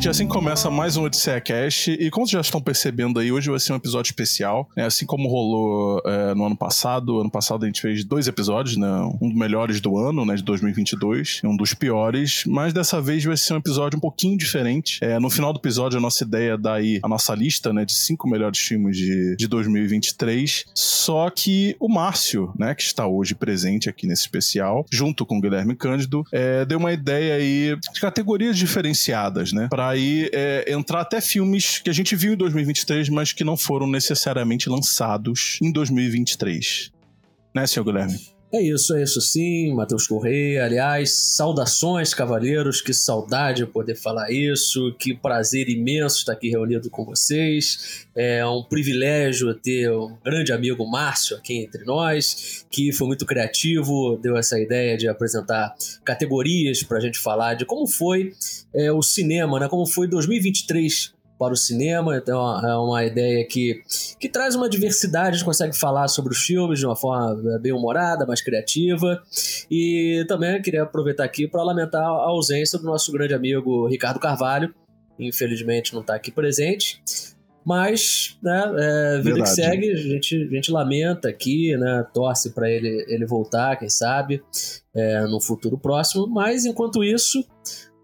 Gente, assim começa mais um Odisseia Cast. E como vocês já estão percebendo aí, hoje vai ser um episódio especial. Né? Assim como rolou é, no ano passado. Ano passado a gente fez dois episódios, né? Um dos melhores do ano, né? De 2022. E um dos piores. Mas dessa vez vai ser um episódio um pouquinho diferente. É, no final do episódio, a nossa ideia é dar aí a nossa lista, né? De cinco melhores filmes de, de 2023. Só que o Márcio, né? Que está hoje presente aqui nesse especial, junto com o Guilherme Cândido, é, deu uma ideia aí de categorias diferenciadas, né? Pra aí entrar até filmes que a gente viu em 2023, mas que não foram necessariamente lançados em 2023. Né, senhor Guilherme? É isso, é isso sim, Matheus Correia. Aliás, saudações, cavaleiros, que saudade poder falar isso, que prazer imenso estar aqui reunido com vocês. É um privilégio ter um grande amigo Márcio aqui entre nós, que foi muito criativo, deu essa ideia de apresentar categorias para a gente falar de como foi é, o cinema, né? como foi 2023 para o cinema. Então é uma ideia que, que traz uma diversidade, a gente consegue falar sobre os filmes de uma forma é, bem humorada, mais criativa. E também queria aproveitar aqui para lamentar a ausência do nosso grande amigo Ricardo Carvalho. Infelizmente não está aqui presente. Mas, né, é, vida Verdade. que segue, a gente, a gente lamenta aqui, né, torce para ele, ele voltar, quem sabe, é, no futuro próximo. Mas, enquanto isso,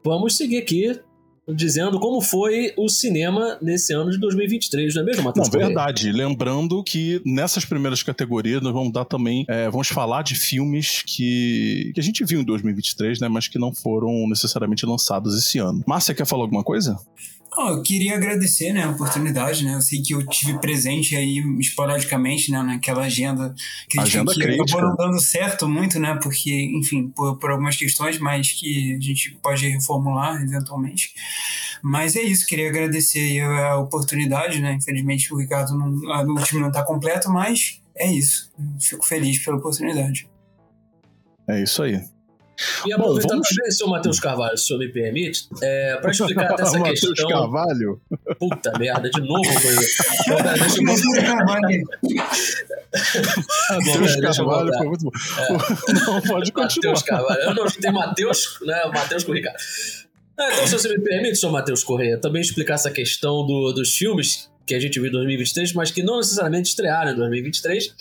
vamos seguir aqui dizendo como foi o cinema nesse ano de 2023, não é mesmo, Matheus? Não, verdade. Lembrando que nessas primeiras categorias nós vamos dar também, é, vamos falar de filmes que, que a gente viu em 2023, né, mas que não foram necessariamente lançados esse ano. Márcia, quer falar alguma coisa? Oh, eu queria agradecer né, a oportunidade, né? Eu sei que eu tive presente aí esporadicamente, né, naquela agenda que a gente agenda que acabou não dando certo muito, né? Porque, enfim, por, por algumas questões, mas que a gente pode reformular eventualmente. Mas é isso, queria agradecer a oportunidade, né? Infelizmente o Ricardo não, o time não está completo, mas é isso. Fico feliz pela oportunidade. É isso aí. E aproveitando vamos... também, senhor Matheus Carvalho, se o senhor me permite, é, para explicar até essa questão. Matheus Carvalho? Puta merda, de novo coisa. deixa eu Matheus Carvalho foi muito bom. É. Não, pode continuar. Matheus Carvalho. Eu não, tem Matheus, né? Matheus com o Ricardo. É, então, se você me permite, senhor Matheus Correia, também explicar essa questão do, dos filmes que a gente viu em 2023, mas que não necessariamente estrearam em 2023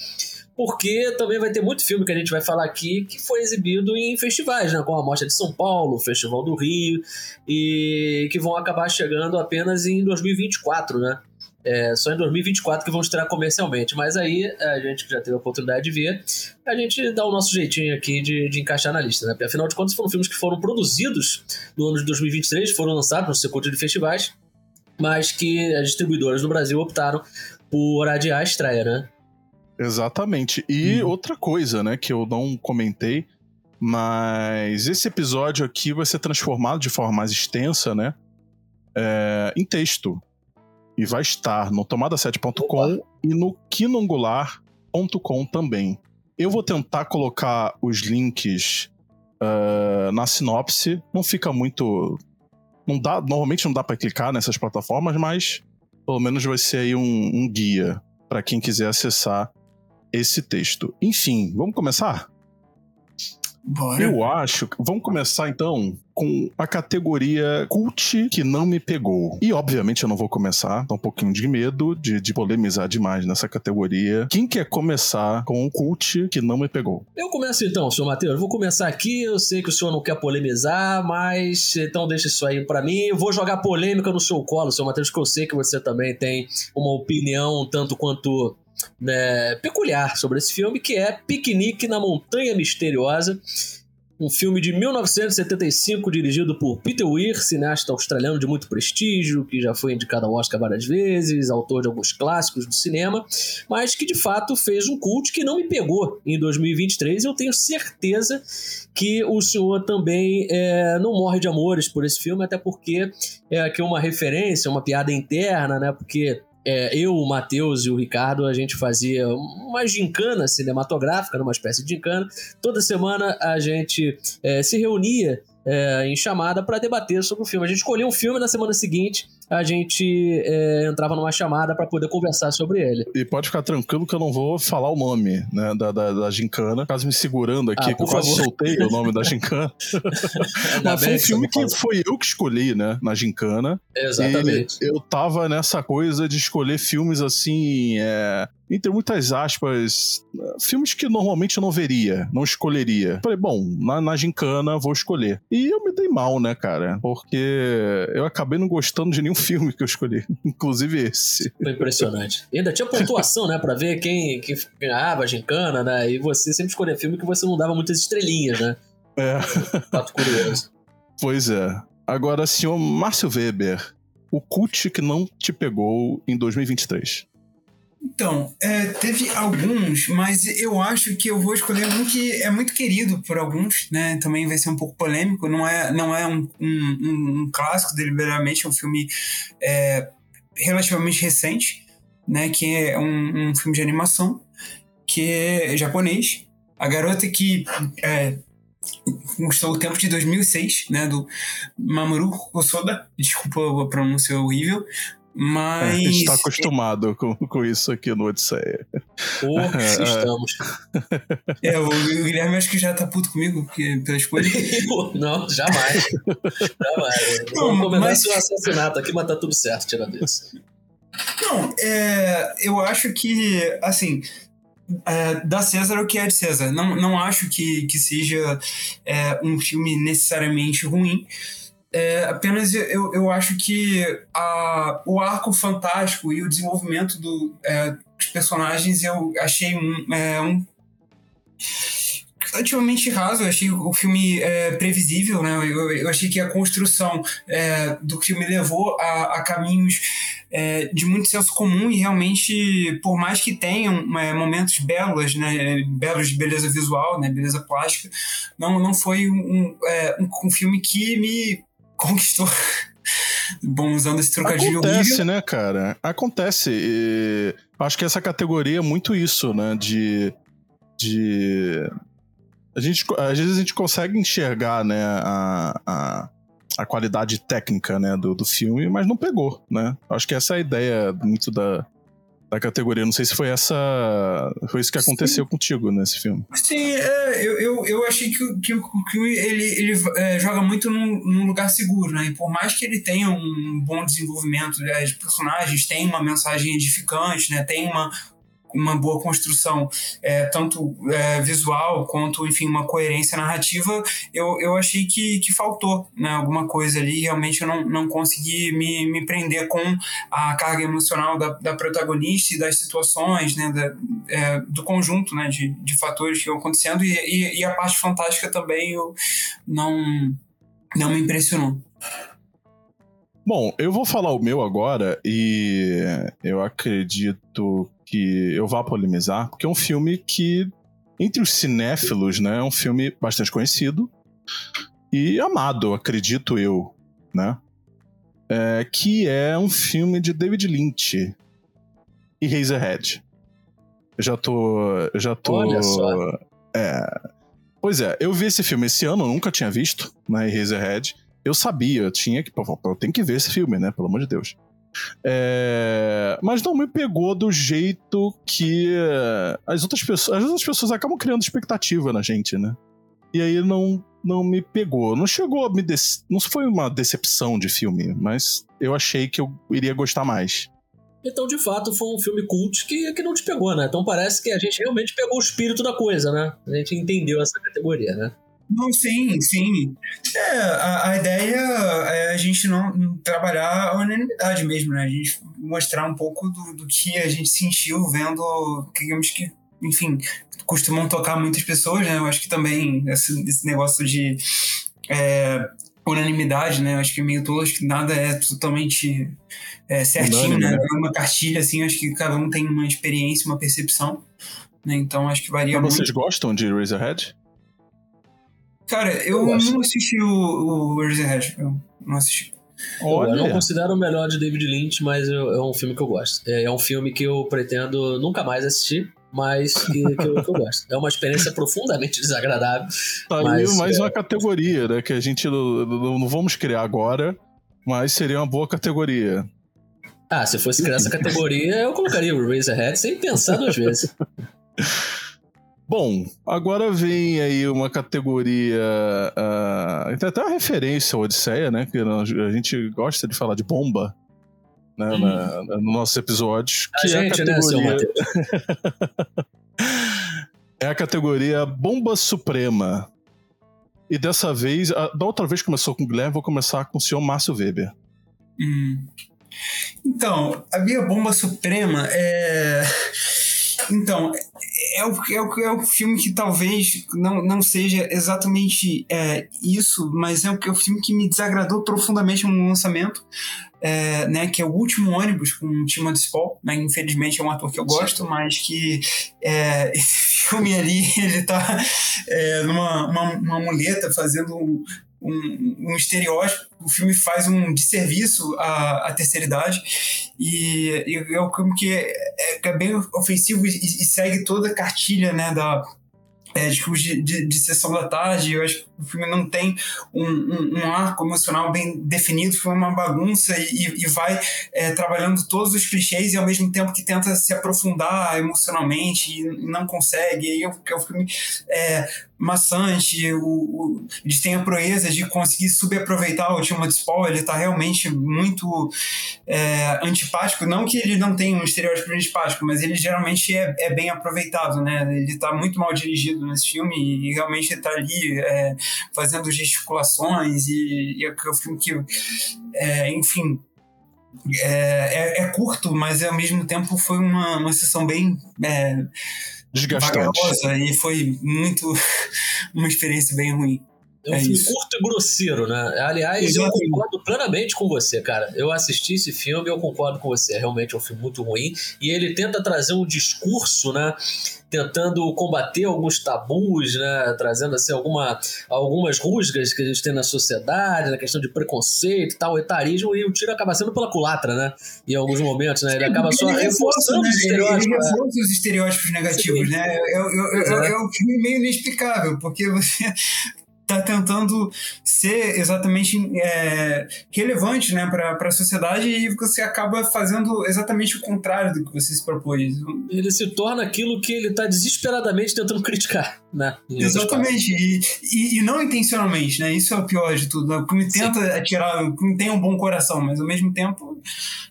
porque também vai ter muito filme que a gente vai falar aqui que foi exibido em festivais, né? Como a Mostra de São Paulo, o Festival do Rio, e que vão acabar chegando apenas em 2024, né? É, só em 2024 que vão estrear comercialmente. Mas aí, a gente já teve a oportunidade de ver, a gente dá o nosso jeitinho aqui de, de encaixar na lista, né? Porque afinal de contas foram filmes que foram produzidos no ano de 2023, foram lançados no circuito de festivais, mas que as distribuidoras no Brasil optaram por adiar a estreia, né? Exatamente. E hum. outra coisa, né, que eu não comentei, mas esse episódio aqui vai ser transformado de forma mais extensa, né, é, em texto. E vai estar no tomada7.com e no quinongular.com também. Eu vou tentar colocar os links uh, na sinopse. Não fica muito. Não dá, normalmente não dá para clicar nessas plataformas, mas pelo menos vai ser aí um, um guia para quem quiser acessar esse texto. Enfim, vamos começar? Bora. Eu acho. Vamos começar então com a categoria cult que não me pegou. E obviamente eu não vou começar, tá um pouquinho de medo de, de polemizar demais nessa categoria. Quem quer começar com o cult que não me pegou? Eu começo então, senhor Matheus. Eu vou começar aqui. Eu sei que o senhor não quer polemizar, mas então deixa isso aí para mim. Eu vou jogar polêmica no seu colo, senhor Matheus, que eu sei que você também tem uma opinião tanto quanto né, peculiar sobre esse filme, que é Piquenique na Montanha Misteriosa. Um filme de 1975 dirigido por Peter Weir, cineasta australiano de muito prestígio, que já foi indicado ao Oscar várias vezes, autor de alguns clássicos do cinema, mas que de fato fez um culto que não me pegou em 2023. E eu tenho certeza que o senhor também é, não morre de amores por esse filme, até porque é aqui uma referência, uma piada interna, né? Porque é, eu, o Matheus e o Ricardo, a gente fazia uma gincana cinematográfica, uma espécie de gincana. Toda semana a gente é, se reunia é, em chamada para debater sobre o filme. A gente escolheu um filme na semana seguinte, a gente é, entrava numa chamada para poder conversar sobre ele. E pode ficar tranquilo que eu não vou falar o nome né, da, da, da gincana, caso me segurando aqui, ah, que eu quase soltei o nome da gincana. Mas foi um filme que foi eu que escolhi, né, na gincana. Exatamente. E eu tava nessa coisa de escolher filmes assim. É, entre muitas aspas, filmes que normalmente eu não veria, não escolheria. Falei, bom, na, na gincana vou escolher. E eu me dei mal, né, cara? Porque eu acabei não gostando de nenhum filme que eu escolhi, inclusive esse. Foi impressionante. E ainda tinha pontuação, né, pra ver quem, quem ganhava a gincana, né? E você sempre escolhia filme que você não dava muitas estrelinhas, né? É. Fato curioso. Pois é. Agora, senhor Márcio Weber, o cult que não te pegou em 2023. Então, é, teve alguns, mas eu acho que eu vou escolher um que é muito querido por alguns, né? Também vai ser um pouco polêmico, não é, não é um, um, um clássico deliberadamente, é um filme é, relativamente recente, né? Que é um, um, filme de animação, que é japonês. A garota que é, conquistou o tempo de 2006, né? Do Mamoru Hosoda, desculpa a pronúncia horrível, mas. A gente tá acostumado com, com isso aqui no Odisseia. Porra, estamos. É, o, o Guilherme acho que já tá puto comigo porque, pela escolha. não, jamais. jamais. Não, Vamos mas... seu assassinato aqui, mas tá tudo certo, tira desse. Não, é, eu acho que, assim, é, da César o que é de César. Não, não acho que, que seja é, um filme necessariamente ruim. É, apenas eu, eu acho que a, o arco fantástico e o desenvolvimento do, é, dos personagens eu achei um, é, um relativamente raso. Eu achei o filme é, previsível, né? Eu, eu, achei que a construção é, do filme levou a, a caminhos é, de muito senso comum e realmente, por mais que tenham é, momentos belos, né? Belos de beleza visual, né? Beleza plástica, não, não foi um, é, um, um filme que me conquistou. Bom, usando esse trocadilho Acontece, horrível. né, cara? Acontece. E acho que essa categoria é muito isso, né? De. De. A gente, às vezes a gente consegue enxergar, né, a, a, a qualidade técnica, né, do, do filme, mas não pegou, né? Acho que essa é a ideia muito da, da categoria. Não sei se foi essa. Foi isso que aconteceu Sim. contigo nesse filme. Sim, é, eu, eu, eu achei que, que, que ele, ele é, joga muito num, num, lugar seguro, né? E por mais que ele tenha um bom desenvolvimento né, de personagens, tem uma mensagem edificante, né? Tem uma, uma boa construção, é, tanto é, visual quanto, enfim, uma coerência narrativa, eu, eu achei que, que faltou né, alguma coisa ali. Realmente eu não, não consegui me, me prender com a carga emocional da, da protagonista e das situações, né, da, é, do conjunto né, de, de fatores que iam acontecendo. E, e, e a parte fantástica também eu não, não me impressionou. Bom, eu vou falar o meu agora e eu acredito que eu vá polemizar, porque é um filme que, entre os cinéfilos, né, é um filme bastante conhecido e amado, acredito eu, né? É, que é um filme de David Lynch e Razorhead. Eu já tô. Já tô. Olha só. É. Pois é, eu vi esse filme esse ano, nunca tinha visto, né? Razorhead. Eu sabia, eu tinha que. Eu tenho que ver esse filme, né? Pelo amor de Deus. É, mas não me pegou do jeito que as outras pessoas. As outras pessoas acabam criando expectativa na gente, né? E aí não, não me pegou. Não chegou a me. Não foi uma decepção de filme, mas eu achei que eu iria gostar mais. Então, de fato, foi um filme cult que, que não te pegou, né? Então parece que a gente realmente pegou o espírito da coisa, né? A gente entendeu essa categoria, né? Não, sim, sim. É, a, a ideia gente não trabalhar a unanimidade mesmo, né? A gente mostrar um pouco do, do que a gente sentiu vendo, digamos que, enfim, costumam tocar muitas pessoas, né? Eu acho que também esse, esse negócio de é, unanimidade, né? Eu acho que é meio todo, acho que nada é totalmente é, certinho, Unânime, né? né? Uma cartilha, assim, acho que cada um tem uma experiência, uma percepção, né? Então acho que varia Mas muito. vocês gostam de Razorhead? Cara, eu, eu não assisti o, o Razorhead. Eu não assisti. Olha. Eu não considero o melhor de David Lynch, mas eu, é um filme que eu gosto. É, é, um filme que eu pretendo nunca mais assistir, mas que, que, eu, que eu gosto. É uma experiência profundamente desagradável. Tá mas, ali mais é... uma categoria, né? Que a gente não, não, não vamos criar agora, mas seria uma boa categoria. Ah, se fosse criar essa categoria, eu colocaria o Razorhead sem pensar duas vezes. Bom, agora vem aí uma categoria. Uh, tem até uma referência ao Odisseia, né? Que a gente gosta de falar de bomba né, hum. na, no nosso episódio. Que a é gente, a categoria... né, é a categoria Bomba Suprema. E dessa vez, a, da outra vez começou com o Guilherme, vou começar com o senhor Márcio Weber. Hum. Então, a minha bomba suprema é. Então, é o, é, o, é o filme que talvez não, não seja exatamente é, isso, mas é o, é o filme que me desagradou profundamente no lançamento, é, né, que é o último ônibus com o Timothy Spall, né, infelizmente é um ator que eu gosto, Sim. mas que é, esse filme ali, ele tá é, numa uma, uma muleta fazendo um, um, um, estereótipo. O filme faz um desserviço à, à terceira idade e, e é um filme que é, é, bem ofensivo e, e, segue toda a cartilha né, da, é, de, de, de, sessão da tarde. Eu acho o filme não tem um, um, um arco emocional bem definido, foi uma bagunça e, e vai é, trabalhando todos os clichês e ao mesmo tempo que tenta se aprofundar emocionalmente e não consegue. E aí é um filme é, maçante, o, o, eles têm a proeza de conseguir subaproveitar o Timothy Spall, ele está realmente muito é, antipático, não que ele não tenha um estereótipo antipático, mas ele geralmente é, é bem aproveitado, né, ele está muito mal dirigido nesse filme e realmente está ali é, fazendo gesticulações e, e é um filme que, é, enfim, é, é, é, curto, mas ao mesmo tempo foi uma, uma sessão bem é, desgastante. e foi muito uma experiência bem ruim. É um é filme isso. curto e grosseiro, né? Aliás, Exatamente. eu concordo plenamente com você, cara. Eu assisti esse filme e eu concordo com você. Realmente é um filme muito ruim. E ele tenta trazer um discurso, né? Tentando combater alguns tabus, né? Trazendo, assim, alguma, algumas rusgas que a gente tem na sociedade, na questão de preconceito e tal, etarismo, e o tiro acaba sendo pela culatra, né? Em alguns momentos, né? Ele acaba só reforçando né? os estereótipos. Ele né? reforça os estereótipos negativos, Sim. né? É, é, é, é um filme meio inexplicável, porque você está tentando ser exatamente é, relevante né, para a sociedade e você acaba fazendo exatamente o contrário do que você se propôs. Ele se torna aquilo que ele está desesperadamente tentando criticar. Né, exatamente, e, e, e, não intencionalmente, né? Isso é o pior de tudo. Né? O filme tenta Sim. atirar, o filme tem um bom coração, mas ao mesmo tempo,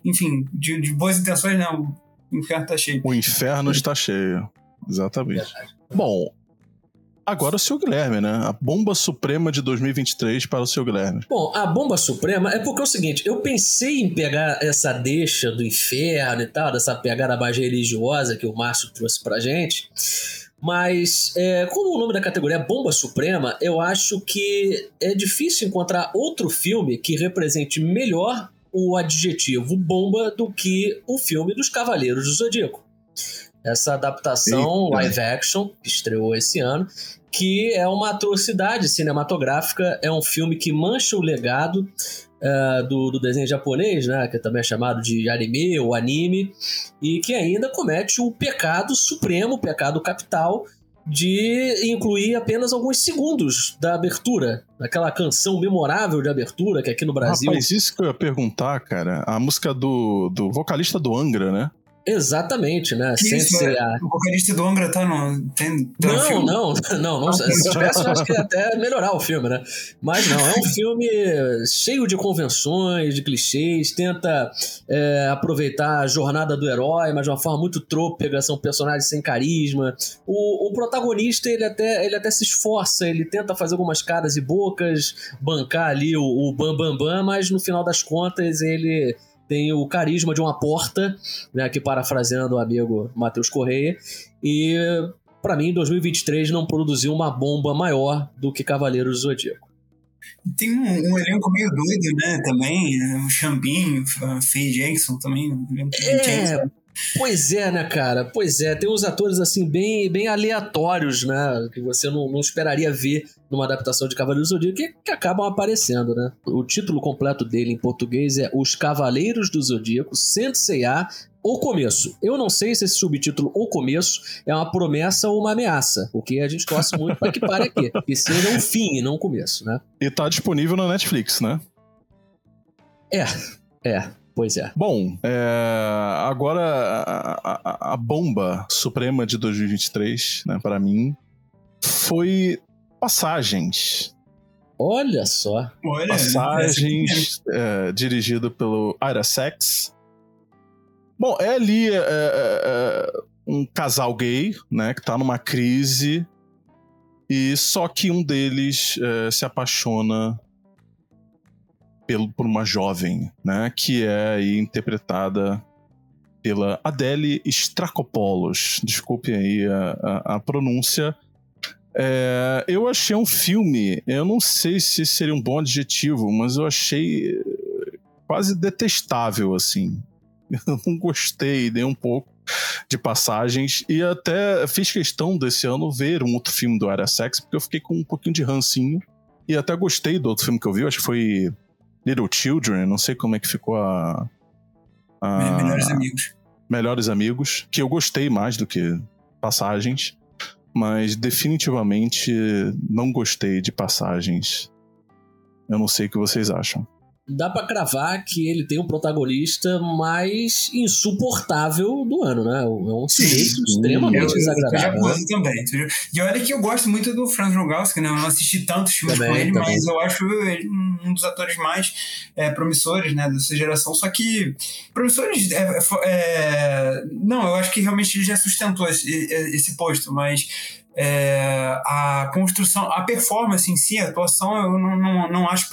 enfim, de, de boas intenções, não. O inferno está cheio. O inferno está cheio. Exatamente. Verdade. Bom, Agora o seu Guilherme, né? A bomba suprema de 2023 para o seu Guilherme. Bom, a bomba suprema é porque é o seguinte: eu pensei em pegar essa deixa do inferno e tal, dessa pegada mais religiosa que o Márcio trouxe pra gente. Mas, é, como o nome da categoria é Bomba Suprema, eu acho que é difícil encontrar outro filme que represente melhor o adjetivo bomba do que o filme dos Cavaleiros do Zodíaco essa adaptação Eita. live action que estreou esse ano, que é uma atrocidade cinematográfica, é um filme que mancha o legado uh, do, do, desenho japonês, né, que também é chamado de anime ou anime, e que ainda comete o pecado supremo, o pecado capital de incluir apenas alguns segundos da abertura, aquela canção memorável de abertura que aqui no Brasil. Rapaz, isso que eu ia perguntar, cara. A música do, do vocalista do Angra, né? Exatamente, né? Sem isso, ser a... O vocalista do Angra tá no. Tem, não, no não, não, não, Se tivesse, eu acho que ia até melhorar o filme, né? Mas não, é um filme cheio de convenções, de clichês, tenta é, aproveitar a jornada do herói, mas de uma forma muito trôpega, são personagens sem carisma. O, o protagonista, ele até, ele até se esforça, ele tenta fazer algumas caras e bocas, bancar ali o, o bam, bam, bam, mas no final das contas ele tem o carisma de uma porta, né, aqui parafraseando o amigo Matheus Correia, e para mim 2023 não produziu uma bomba maior do que Cavaleiros do Zodíaco. Tem um, um, elenco meio doido, né, também, né, o Chambinho, a Faye Jackson também. É, Pois é, né, cara? Pois é, tem uns atores assim bem, bem aleatórios, né? Que você não, não esperaria ver numa adaptação de Cavaleiros do Zodíaco que, que acabam aparecendo, né? O título completo dele em português é Os Cavaleiros do Zodíaco, Senseiya, o começo. Eu não sei se esse subtítulo O Começo é uma promessa ou uma ameaça, porque a gente torce muito para que pare aqui. Que seja um fim e não um começo, né? E tá disponível na Netflix, né? É, é. Pois é. Bom, é, agora a, a, a, bomba suprema de 2023, né, para mim, foi Passagens. Olha só. Olha, Passagens, é, dirigido pelo Ira Sex. Bom, é ali é, é, é, um casal gay, né, que tá numa crise e só que um deles é, se apaixona pelo, por uma jovem, né? Que é interpretada pela Adele Stracopoulos. Desculpe aí a, a, a pronúncia. É, eu achei um filme, eu não sei se seria um bom adjetivo, mas eu achei quase detestável, assim. Eu não gostei nem um pouco de passagens e até fiz questão desse ano ver um outro filme do Area Sex, porque eu fiquei com um pouquinho de rancinho e até gostei do outro filme que eu vi, acho que foi Little Children, não sei como é que ficou a. a Melhores Amigos. Melhores Amigos, que eu gostei mais do que Passagens, mas definitivamente não gostei de Passagens. Eu não sei o que vocês acham dá para cravar que ele tem um protagonista mais insuportável do ano, né? É um sujeito extremamente eu, desagradável. Eu já né? também. E olha que eu gosto muito do Franz Rogowski, né? Eu não assisti tantos filmes também, com ele, também. mas eu acho ele um dos atores mais é, promissores, né? Dessa geração. Só que promissores... É, é, não, eu acho que realmente ele já sustentou esse, esse posto, mas é, a construção, a performance em si, a atuação, eu não, não, não acho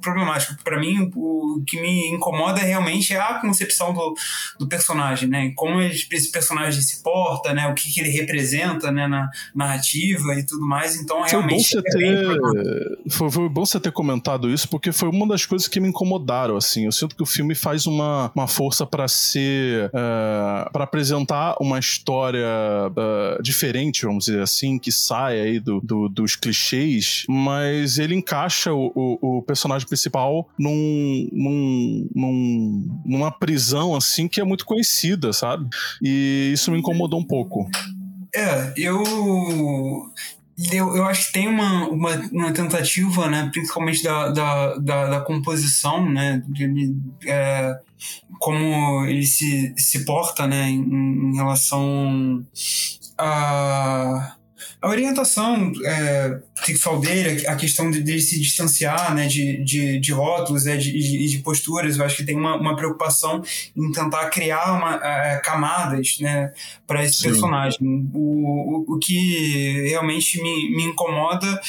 problemático. Para mim, o que me incomoda realmente é a concepção do, do personagem, né? Como esse personagem se porta, né? O que, que ele representa, né? Na narrativa e tudo mais. Então, realmente. Foi bom, você é ter, foi, foi, bom você ter comentado isso, porque foi uma das coisas que me incomodaram, assim. Eu sinto que o filme faz uma, uma força para ser. Uh, é, para apresentar uma história uh, diferente, vamos dizer assim, que sai aí do, do, dos clichês, mas ele encaixa o, o, o personagem principal num, num, num, numa prisão, assim, que é muito conhecida, sabe? E isso me incomodou um pouco. É, eu. Eu, eu acho que tem uma, uma, uma tentativa, né, principalmente da, da, da, da composição, né, de, é, como ele se, se porta né, em, em relação a a orientação é, sexual dele, a questão de, de se distanciar né, de, de, de rótulos e de, de, de, posturas, eu acho que tem uma, uma preocupação em tentar criar uma, é, camadas né, para esse Sim. personagem. O, o, o que realmente me, me incomoda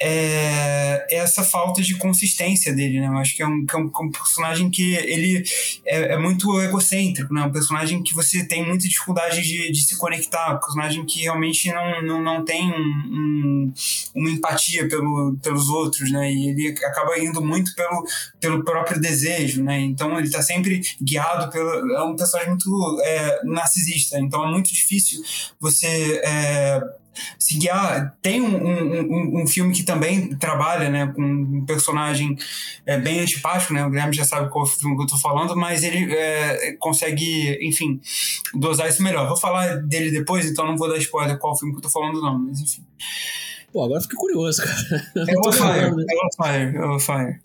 é, essa falta de consistência dele, né? Eu acho que é um, que é um, um personagem que ele é, é, muito egocêntrico, né? Um personagem que você tem muita dificuldade de, de se conectar, um personagem que realmente não, não, não tem um, uma empatia pelo, pelos outros, né? E ele acaba indo muito pelo, pelo próprio desejo, né? Então ele está sempre guiado pelo... É um personagem muito é, narcisista, então é muito difícil você é, se guiar. Tem um, um, um, filme que também trabalha né, com um personagem é, bem antipático, né? O Guilherme já sabe qual filme que eu tô falando, mas ele é, consegue, enfim, dosar isso melhor. Vou falar dele depois, então não vou dar spoiler qual filme que eu tô falando, não, mas enfim. Pô, agora fiquei curioso, cara. É o Fire, é o Fire, é o Fire.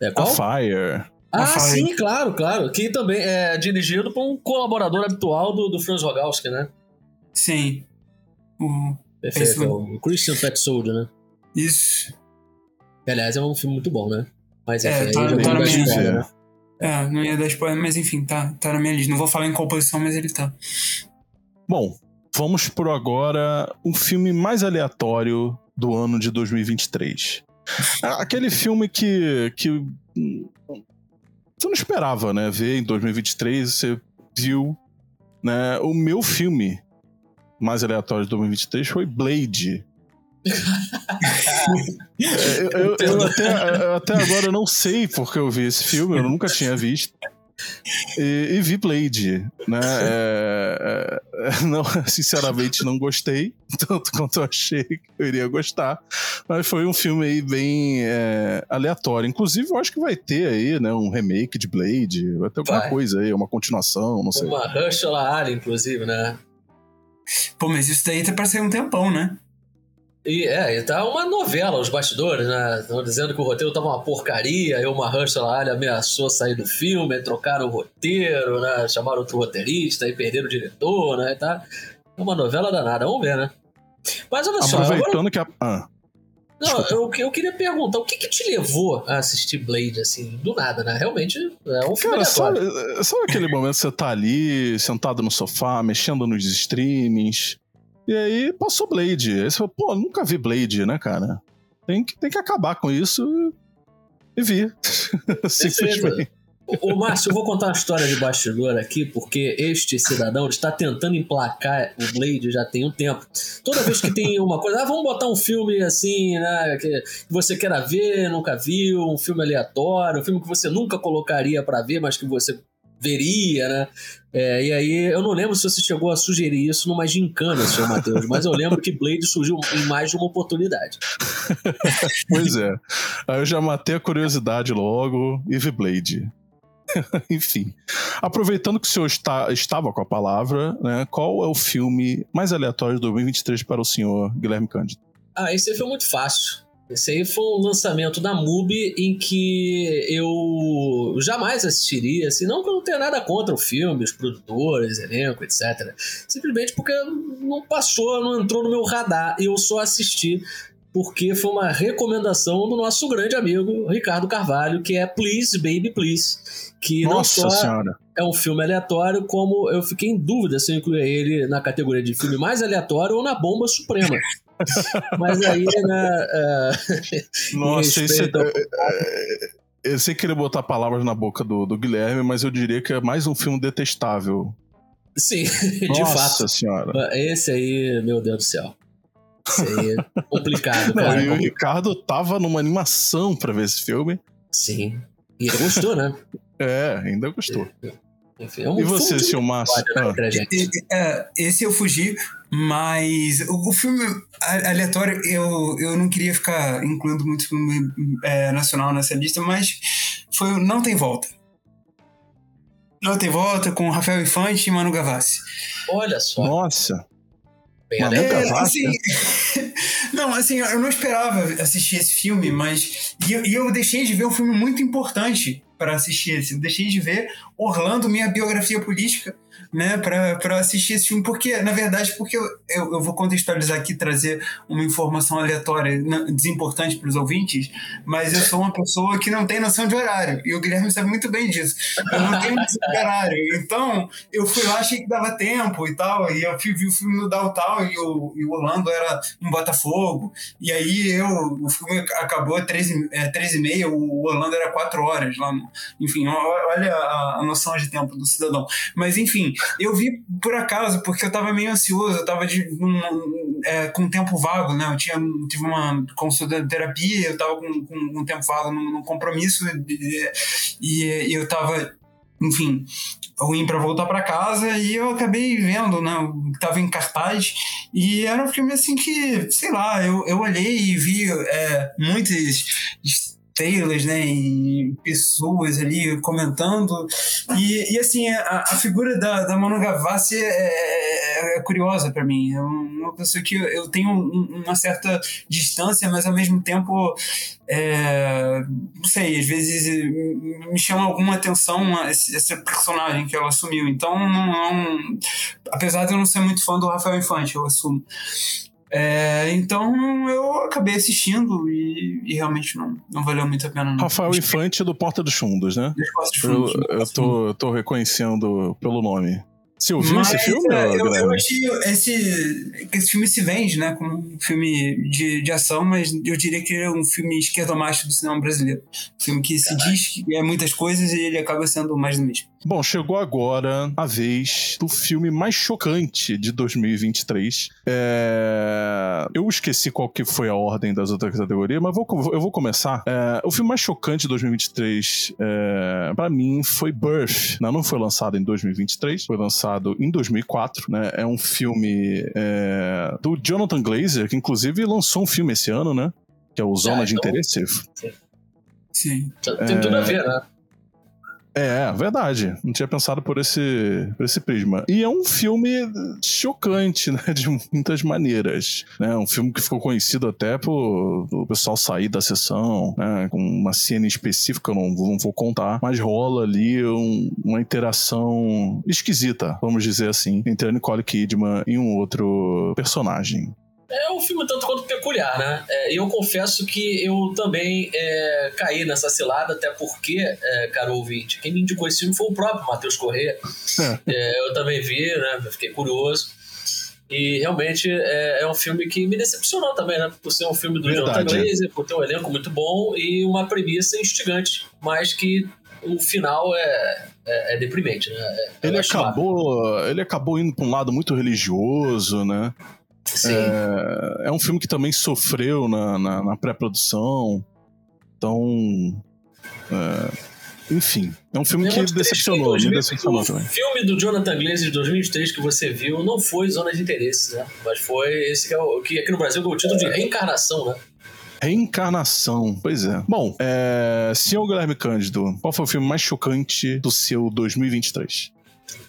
É qual? A Fire. Ah, sim, claro, claro. Que também é dirigido por um colaborador habitual do, do Franz Rogowski, né? Sim. O, Perfeito, é o Christian Petzold, né? Isso. Aliás, é um filme muito bom, né? Mas é, é tá, tá na minha lista. Né? É, não ia dar spoiler, mas enfim, tá, tá na minha lista. Não vou falar em qual posição, mas ele tá. Bom, vamos por agora um filme mais aleatório do ano de 2023. Aquele filme que, que você não esperava, né? Ver em 2023, você viu né, o meu filme mais aleatório de 2023 foi Blade. eu, eu, eu, até, eu, até, agora não sei porque eu vi esse filme, eu nunca tinha visto. E, e vi Blade, né? É, é, não, sinceramente, não gostei tanto quanto eu achei que eu iria gostar. Mas foi um filme aí bem é, aleatório. Inclusive, eu acho que vai ter aí, né? Um remake de Blade. Vai ter alguma vai. coisa aí, uma continuação, não sei. Uma Rushla área, inclusive, né? Pô, mas isso daí tá pra ser um tempão, né? E é, e tá uma novela, os bastidores, né? Estão dizendo que o roteiro tava uma porcaria, aí o Mahershala Ali ameaçou sair do filme, trocaram o roteiro, né? Chamaram outro roteirista, aí perderam o diretor, né? Tá é uma novela danada, vamos ver, né? Mas olha só. Aproveitando agora... que a. Ah. Não, eu, eu queria perguntar, o que que te levou a assistir Blade, assim, do nada, né? Realmente é um filme Cara, sabe, sabe aquele momento que você tá ali, sentado no sofá, mexendo nos streamings, e aí passou Blade. Aí você falou, pô, nunca vi Blade, né, cara? Tem que, tem que acabar com isso e vi. Simplesmente. Ô, Márcio, eu vou contar uma história de bastidor aqui, porque este cidadão está tentando emplacar o Blade já tem um tempo. Toda vez que tem uma coisa, ah, vamos botar um filme assim, né, que você queira ver, nunca viu, um filme aleatório, um filme que você nunca colocaria para ver, mas que você veria, né? É, e aí, eu não lembro se você chegou a sugerir isso numa gincana, senhor Matheus, mas eu lembro que Blade surgiu em mais de uma oportunidade. pois é. Aí eu já matei a curiosidade logo e vi Blade. Enfim. Aproveitando que o senhor está, estava com a palavra, né, qual é o filme mais aleatório de 2023 para o senhor Guilherme Cândido? Ah, esse foi muito fácil. Esse aí foi um lançamento da MUBI em que eu jamais assistiria, assim, não que eu não tenha nada contra o filme, os produtores, elenco, etc. Simplesmente porque não passou, não entrou no meu radar e eu só assisti porque foi uma recomendação do nosso grande amigo Ricardo Carvalho, que é Please Baby Please, que Nossa não só senhora. é um filme aleatório, como eu fiquei em dúvida se eu incluía ele na categoria de filme mais aleatório ou na bomba suprema. Mas aí, né. Uh, Nossa, isso é, é, é, Eu sei querer botar palavras na boca do, do Guilherme, mas eu diria que é mais um filme detestável. Sim, de Nossa fato. Nossa senhora. Esse aí, meu Deus do céu. Isso aí é complicado, Não, cara. E o Ricardo tava numa animação pra ver esse filme. Sim. E ele gostou, né? É, ainda gostou. Enfim, é um e você, seu Márcio? Né, ah. Esse eu fugi, mas o, o, filme aleatório eu, eu não queria ficar incluindo muito filme é, nacional nessa lista, mas foi Não Tem Volta. Não Tem Volta com Rafael Infante e Manu Gavassi. Olha só. Nossa. Bem é, assim, não, assim, eu não esperava assistir esse filme, mas. E eu, e eu deixei de ver um filme muito importante para assistir esse. Eu deixei de ver Orlando, minha biografia política, né, para assistir esse filme, porque, na verdade, porque eu, eu, eu, vou contextualizar aqui, trazer uma informação aleatória, desimportante para os ouvintes, mas eu sou uma pessoa que não tem noção de horário, e o Guilherme sabe muito bem disso. Eu não tenho noção de horário. Então, eu fui lá, achei que dava tempo e tal, e eu fui, vi o filme no Downtown, e o, e o Orlando era em Botafogo, e aí eu, o filme acabou às 13, é, 13 e meia, o Orlando era 4 horas lá, no, enfim, olha a, a noção de tempo do cidadão. Mas, enfim, eu vi por acaso, porque eu tava meio ansioso, eu tava de, é, com tempo vago, né? Eu tinha, tive uma consulta de terapia, eu tava com, com um tempo vago num, num compromisso e, e, e eu tava enfim, ruim para voltar para casa e eu acabei vendo, né, tava em cartaz e era um filme assim que, sei lá, eu, eu olhei e vi é, muitas trailers, né, e pessoas ali comentando. E, e assim, a, a figura da, da Manu Gavassi é, é, é curiosa para mim. É uma pessoa que eu tenho uma certa distância, mas ao mesmo tempo, é, não sei, às vezes me chama alguma atenção essa personagem que ela assumiu. Então, não, não, apesar de eu não ser muito fã do Rafael Infante, eu assumo. É, então eu acabei assistindo e, e, realmente não, não valeu muito a pena. Não. Rafael Infante do Porta dos Fundos, né? Dos Fundos, eu, eu, tô, tô reconhecendo pelo nome. Você ouviu esse filme? É, eu, eu achei esse, esse filme se vende, né, como um filme de, de ação, mas eu diria que é um filme esquerdomacho do cinema brasileiro. Um filme que se diz que é muitas coisas e ele acaba sendo mais do mesmo. Bom, chegou agora a vez do filme mais chocante de 2023. É... Eu esqueci qual que foi a ordem das outras categorias, mas vou, eu vou começar. É... O filme mais chocante de 2023, é... para mim, foi Birth. Não, não foi lançado em 2023, foi lançado em 2004. Né? É um filme é... do Jonathan Glazer, que inclusive lançou um filme esse ano, né? Que é o Zona de então... Interesse. Sim. Sim. Tem tudo a ver, né? É, verdade. Não tinha pensado por esse, por esse prisma. E é um filme chocante, né? De muitas maneiras. Né? Um filme que ficou conhecido até por o pessoal sair da sessão, né? Com uma cena específica, eu não, não vou contar, mas rola ali um, uma interação esquisita, vamos dizer assim, entre a Nicole Kidman e um outro personagem. É um filme tanto quanto peculiar, né? É, e eu confesso que eu também é, caí nessa cilada, até porque, é, caro ouvinte, quem me indicou esse filme foi o próprio Matheus Corrêa. É. é, eu também vi, né? Fiquei curioso. E realmente é, é, um filme que me decepcionou também, né? Por ser um filme do Jonathan Glazer, por ter um elenco muito bom e uma premissa instigante, mas que o final é, é, é deprimente, né? É, ele, acabou, ele acabou indo para um lado muito religioso, né? É, é, um filme que também sofreu na, na, na pré-produção. Então. É, enfim, é um filme que decepcionou, me decepcionou o também. O filme do Jonathan Glazer de 2003 que você viu não foi Zona de Interesse, né? Mas foi esse que, é o, que aqui no Brasil é o título de Reencarnação, né? Reencarnação, pois é. Bom, é... senhor Guilherme Cândido, qual foi o filme mais chocante do seu 2023?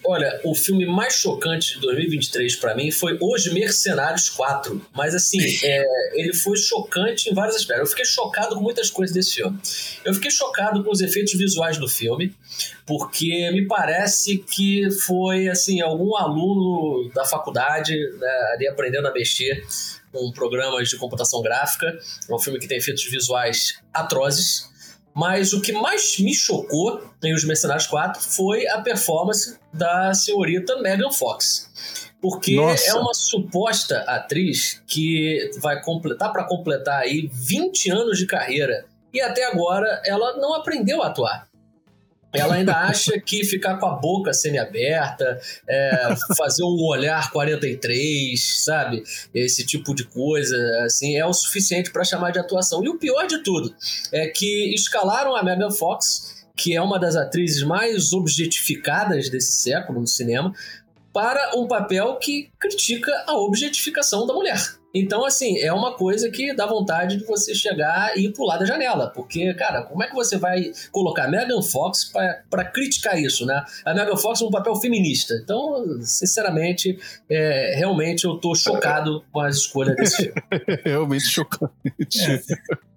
Olha, o filme mais chocante de 2023 para mim foi Os Mercenários 4. Mas assim, é, ele foi chocante em vários aspectos. Eu fiquei chocado com muitas coisas desse filme. Eu fiquei chocado com os efeitos visuais do filme, porque me parece que foi assim algum aluno da faculdade né, ali aprendendo a mexer com programas de computação gráfica. É um filme que tem efeitos visuais atrozes mas o que mais me chocou em Os Mercenários 4 foi a performance da senhorita Megan Fox. Porque Nossa. é uma suposta atriz que vai completar para completar aí 20 anos de carreira e até agora ela não aprendeu a atuar. Ela ainda acha que ficar com a boca semi-aberta, é, fazer um olhar 43, sabe? Esse tipo de coisa, assim, é o suficiente para chamar de atuação. E o pior de tudo é que escalaram a Megan Fox, que é uma das atrizes mais objetificadas desse século no cinema, para um papel que critica a objetificação da mulher. Então, assim, é uma coisa que dá vontade de você chegar e lado da janela. Porque, cara, como é que você vai colocar a Megan Fox para criticar isso, né? A Megan Fox é um papel feminista. Então, sinceramente, é, realmente eu tô chocado com a escolha desse filme. realmente chocante. É.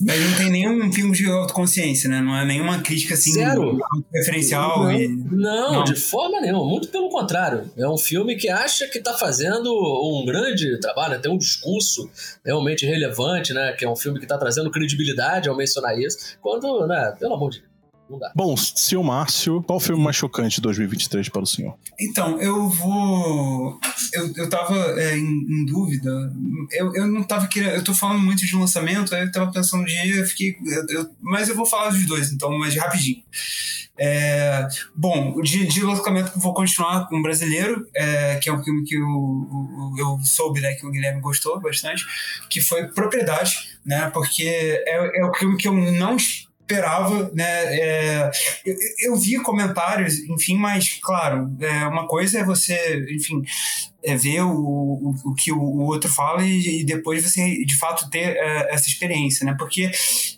Mas não tem nenhum filme de autoconsciência, né? Não é nenhuma crítica assim Zero. referencial. Não, e... não, não, de forma nenhuma. Muito pelo contrário. É um filme que acha que está fazendo um grande trabalho, tem um discurso realmente relevante, né? Que é um filme que está trazendo credibilidade ao mencionar isso. Quando, né, pelo amor de Deus. Não dá. Bom, senhor Márcio, qual o mais chocante de 2023 para o senhor? Então, eu vou. Eu, eu tava é, em, em, dúvida. Eu, eu não tava querendo. Eu tô falando muito de lançamento, aí eu tava pensando de. Eu fiquei. Eu, eu, mas eu vou falar dos dois, então, mas rapidinho. É, bom, de, de lançamento vou continuar com o brasileiro, é, que é um filme que eu, eu soube né, que o Guilherme gostou bastante, que foi Propriedade, né? Porque é, é o filme que eu não esperava, né? É, eu, eu, vi comentários, enfim, mas claro, é, uma coisa é você, enfim, é ver o, o, o que o, o, outro fala e, e, depois você de fato ter é, essa experiência, né? Porque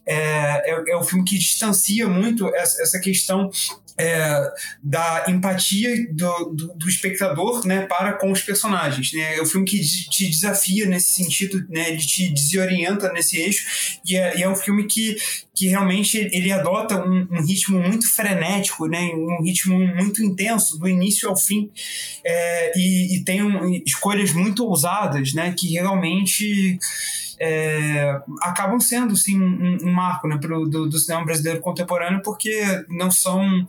é, é, é um filme que distancia muito essa, essa questão é, da empatia do, do, do, espectador né, para com os personagens. Né? É um filme que te desafia nesse sentido, né, ele te desorienta nesse eixo, e é, e é um filme que, que realmente ele adota um, um, ritmo muito frenético, né, um ritmo muito intenso, do início ao fim, é, e, e, tem um, escolhas muito ousadas, né, que realmente é, acabam sendo sim um, um marco né, pro, do, do, cinema brasileiro contemporâneo porque não são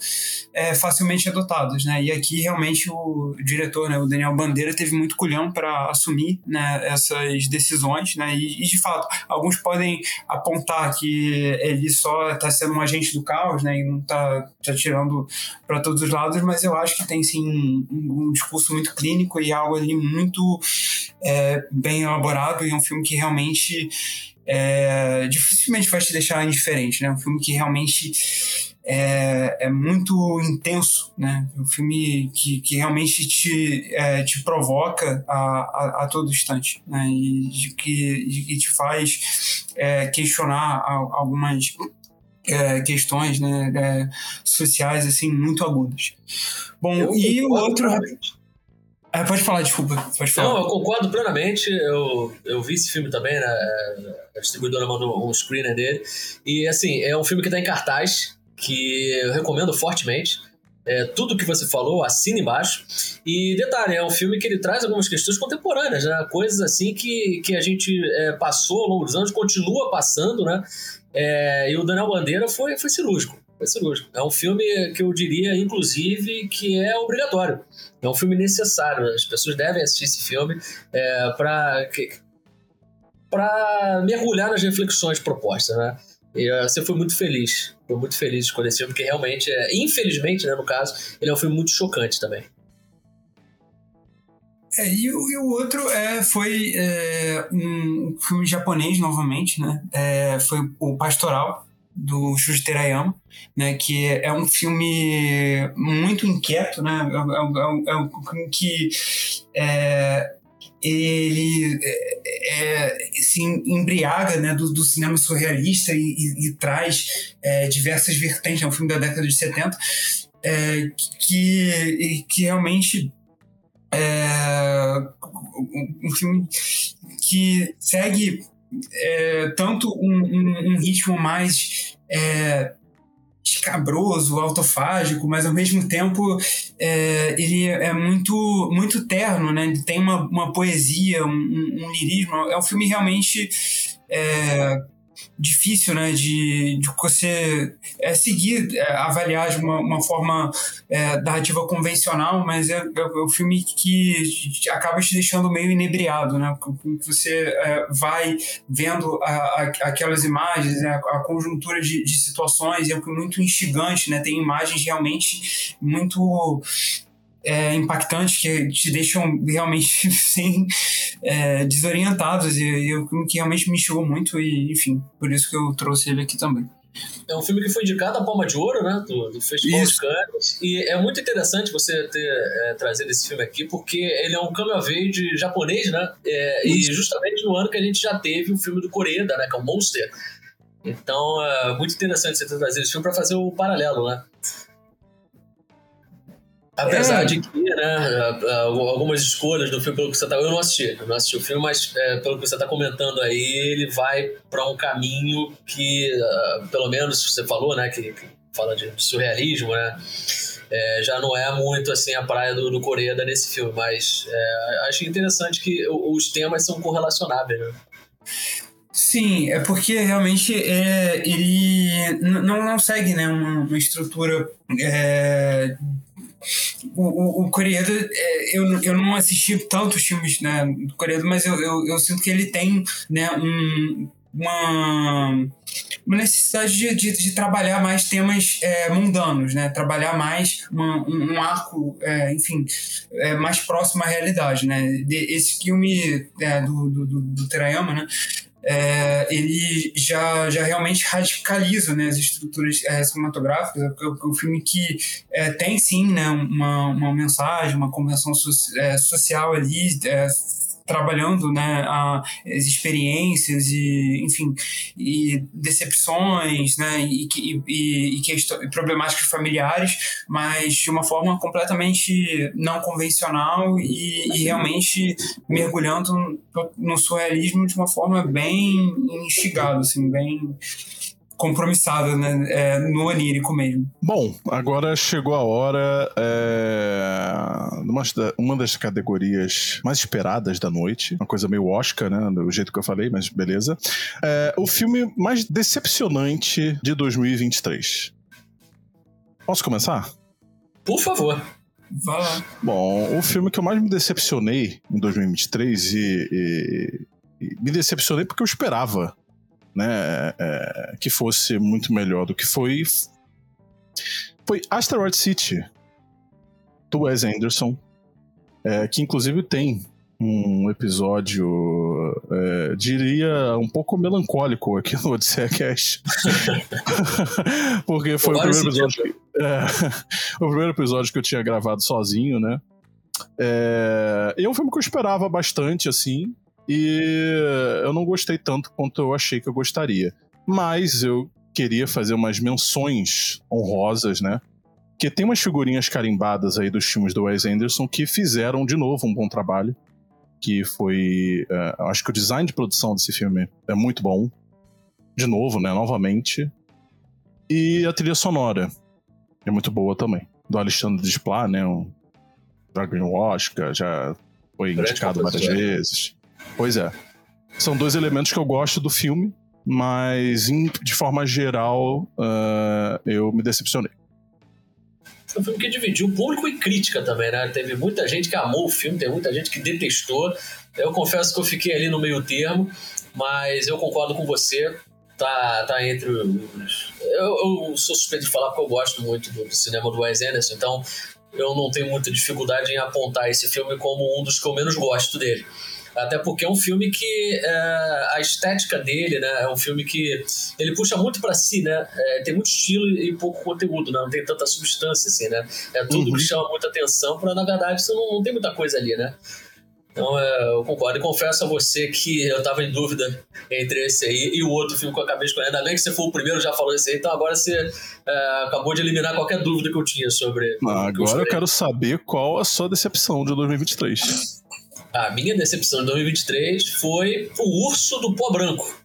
é, facilmente adotados. Né? E aqui realmente o diretor, né, o Daniel Bandeira, teve muito culhão para assumir né, essas decisões. Né? E, e, de fato, alguns podem apontar que ele só está sendo um agente do caos né, e não está tá tirando para todos os lados, mas eu acho que tem sim um, um discurso muito clínico e algo ali muito é, bem elaborado e é um filme que realmente é, dificilmente vai te deixar indiferente, né? Um filme que realmente é, é muito intenso, né? Um filme que, que realmente te, é, te provoca a, a, a, todo instante, né? E de que, de que te faz é, questionar algumas é, questões né, é, sociais assim muito agudas. Bom, eu e o outro. É, pode falar, desculpa. Pode falar. Não, eu concordo plenamente. Eu, eu vi esse filme também, né? A distribuidora mandou um screener dele. E, assim, é um filme que está em cartaz, que eu recomendo fortemente. É, tudo que você falou, assina embaixo. E detalhe, é um filme que ele traz algumas questões contemporâneas, né? Coisas assim que, que a gente é, passou ao longo dos anos, continua passando, né? É, e o Daniel Bandeira foi, foi cirúrgico. É um filme que eu diria, inclusive, que é obrigatório. É um filme necessário. As pessoas devem assistir esse filme é, para para mergulhar nas reflexões propostas, né? E uh, você foi muito feliz, foi muito feliz escolher esse filme, porque realmente, é, infelizmente, né, no caso, ele é um filme muito chocante também. É, e, o, e, o outro é, foi é, um filme japonês, novamente, né? É, foi o Pastoral, do Shuji Terayama, né? Que é um filme muito inquieto, né? É, é, é um filme que ele é, se embriaga né, do, do cinema surrealista e, e, e traz é, diversas vertentes. É um filme da década de 70 é, que, que realmente é um filme que segue é, tanto um, um, um, ritmo mais é, escabroso, autofágico, mas ao mesmo tempo é, ele é muito muito terno, né? Ele tem uma, uma poesia, um, um, lirismo. É um filme realmente é, difícil, né, de, de você é, seguir, é, avaliar de uma, uma forma é, narrativa convencional, mas é, é, é um filme que acaba te deixando meio inebriado, né, você é, vai vendo a, a, aquelas imagens, né, a conjuntura de, de situações, é muito instigante, né, tem imagens realmente muito é, impactantes que te deixam realmente assim, é, desorientados e, é um filme que realmente me chegou muito e enfim, por isso que eu trouxe ele aqui também. É um filme que foi indicado a Palma de Ouro, né? Do, do Festival Isso. de Cannes. E é muito interessante você ter é, trazido esse filme aqui, porque ele é um coming of japonês, né? É, e justamente no ano que a gente já teve o filme do Coreda, né? Que é o Monster. Então é muito interessante você ter trazido esse filme para fazer o paralelo, né? Apesar é. de que, né, algumas escolhas do filme, pelo que você tá. Eu não assisti, eu não assisti o filme, mas é, pelo que você está comentando aí, ele vai para um caminho que, uh, pelo menos você falou, né, que, que fala de surrealismo, né? É, já não é muito assim a praia do, do Coreia nesse filme, mas é, acho interessante que os temas são correlacionáveis, né? Sim, é porque realmente é, ele não, não segue né, uma, uma estrutura é, o, o, o eu, eu não assisti tantos filmes né, do Coreado, mas eu, eu, eu, sinto que ele tem né, um, uma, uma necessidade de, de, de, trabalhar mais temas é, mundanos, né? Trabalhar mais uma, um, um, arco, é, enfim, é, mais próximo à realidade, né? De, esse filme do, do, do, do Terayama, né? É, ele já, já realmente radicaliza né, as estruturas é, cinematográficas. É o, o filme que é, tem sim né, uma, uma mensagem, uma convenção so, é, social ali é, trabalhando né, as experiências e, enfim, e decepções né, e, e, e, e problemáticas familiares, mas de uma forma completamente não convencional e, e realmente mergulhando no, no surrealismo de uma forma bem instigada, assim, bem compromissada né, é, no onírico mesmo. Bom, agora chegou a hora é, uma, uma das categorias mais esperadas da noite. Uma coisa meio Oscar, né? Do jeito que eu falei, mas beleza. É, o filme mais decepcionante de 2023. Posso começar? Por favor. Vai lá. Bom, o filme que eu mais me decepcionei em 2023 e, e, e me decepcionei porque eu esperava né, é, que fosse muito melhor do que foi foi Asteroid City do Wes Anderson é, que inclusive tem um episódio, é, diria, um pouco melancólico aqui no Odisseia Cast. Porque foi o primeiro episódio. Que, é, o primeiro episódio que eu tinha gravado sozinho, né? É, e é um filme que eu esperava bastante, assim, e eu não gostei tanto quanto eu achei que eu gostaria. Mas eu queria fazer umas menções honrosas, né? Porque tem umas figurinhas carimbadas aí dos filmes do Wes Anderson que fizeram de novo um bom trabalho que foi. Uh, acho que o design de produção desse filme é muito bom. De novo, né? Novamente. E a trilha sonora é muito boa também. Do Alexandre Desplat, né? Um, já ganhou Oscar, já foi indicado várias vezes. Pois é. São dois elementos que eu gosto do filme, mas em, de forma geral uh, eu me decepcionei. Foi um filme que dividiu público e crítica também, né? Teve muita gente que amou o filme, teve muita gente que detestou. Eu confesso que eu fiquei ali no meio termo, mas eu concordo com você. Tá, tá entre os. Eu, eu sou suspeito de falar porque eu gosto muito do, do cinema do Wes Anderson, então eu não tenho muita dificuldade em apontar esse filme como um dos que eu menos gosto dele. Até porque é um filme que é, a estética dele, né? É um filme que ele puxa muito para si, né? É, tem muito estilo e pouco conteúdo, né? Não tem tanta substância, assim, né? É tudo uhum. que chama muita atenção, para na verdade você não, não tem muita coisa ali, né? Então, é, eu concordo. E confesso a você que eu tava em dúvida entre esse aí e o outro filme que eu acabei escolhendo. Além que você foi o primeiro, já falou esse aí, então agora você é, acabou de eliminar qualquer dúvida que eu tinha sobre. agora eu, eu, quero saber qual a sua decepção de 2023 a minha decepção de 2023 foi o Urso do Pó Branco.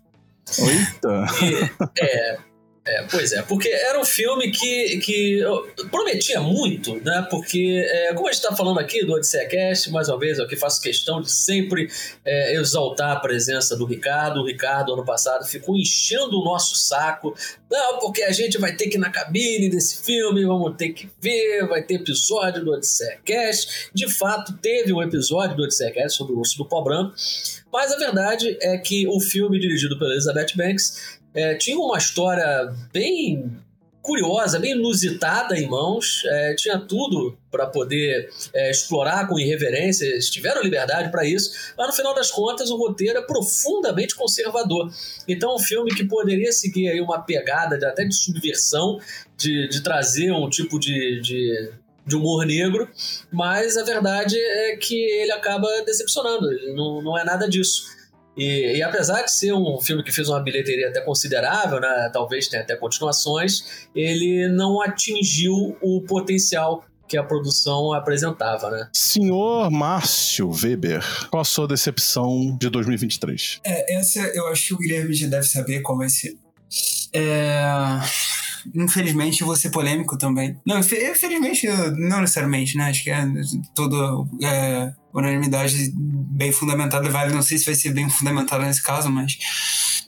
Eita! E, é, é, pois é, porque era um filme que, que prometia muito, né? Porque, é, como a gente está falando aqui do Odisseia Cast, mais uma vez, eu que faço questão de sempre é, exaltar a presença do Ricardo. O Ricardo, ano passado, ficou enchendo o nosso saco. Não, porque a gente vai ter que ir na cabine desse filme, vamos ter que ver, vai ter episódio do Odisseia Cast. De fato, teve um episódio do Odisseia Cast sobre o Urso do Pó Branco. Mas a verdade é que o filme, dirigido pela Elizabeth Banks, é, tinha uma história bem curiosa, bem inusitada em mãos, é, tinha tudo para poder é, explorar com irreverência, eles tiveram liberdade para isso, mas no final das contas o roteiro é profundamente conservador. Então, um filme que poderia seguir aí uma pegada de, até de subversão, de, de trazer um tipo de, de, de, humor negro, mas a verdade é que ele acaba decepcionando, não, não é nada disso. E, e, apesar de ser um filme que fez uma bilheteria até considerável, né, talvez tenha até continuações, ele não atingiu o potencial que a produção apresentava, né? Senhor Márcio Weber, qual a sua decepção de 2023? É, essa eu acho que o Guilherme já deve saber qual vai ser. É infelizmente, eu vou ser polêmico também. Não, infelizmente, não necessariamente, né? Acho que é toda é, unanimidade bem fundamentada vale. Não sei se vai ser bem fundamentada nesse caso, mas,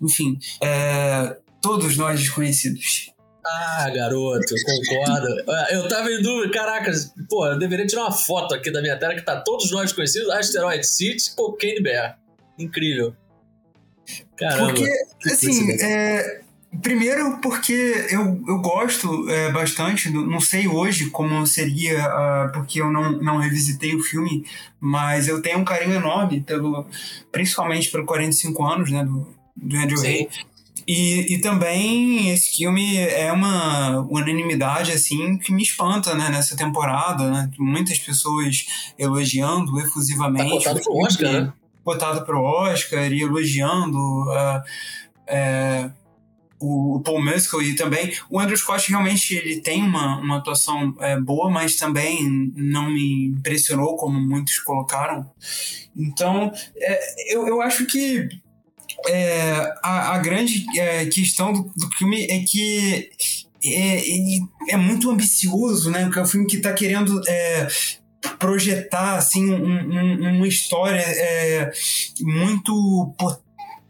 enfim, é, todos nós desconhecidos. Ah, garoto, concordo. É, eu tava em dúvida, caraca, pô, eu deveria tirar uma foto aqui da minha tela que tá todos nós conhecidos, Asteroid City, Cocaine Bear. Incrível. Caramba. Porque, assim, é, Primeiro porque eu, eu gosto é, bastante, não sei hoje como seria, uh, porque eu não, não revisitei o filme, mas eu tenho um carinho enorme, pelo, principalmente pelo 45 anos né, do, do Andrew Hay. E, e também esse filme é uma unanimidade assim que me espanta né, nessa temporada, né? Muitas pessoas elogiando efusivamente. Tá botado pro Oscar, né? Botado pro Oscar e elogiando. Uh, é, o, Paul Mescal e também o Andrew Scott realmente ele tem uma, uma atuação é, boa, mas também não me impressionou como muitos colocaram. Então, é, eu, eu acho que é, a, a, grande é, questão do, do filme é que é, ele é muito ambicioso, né? Porque é um filme que está querendo é, projetar assim um, um, uma história é, muito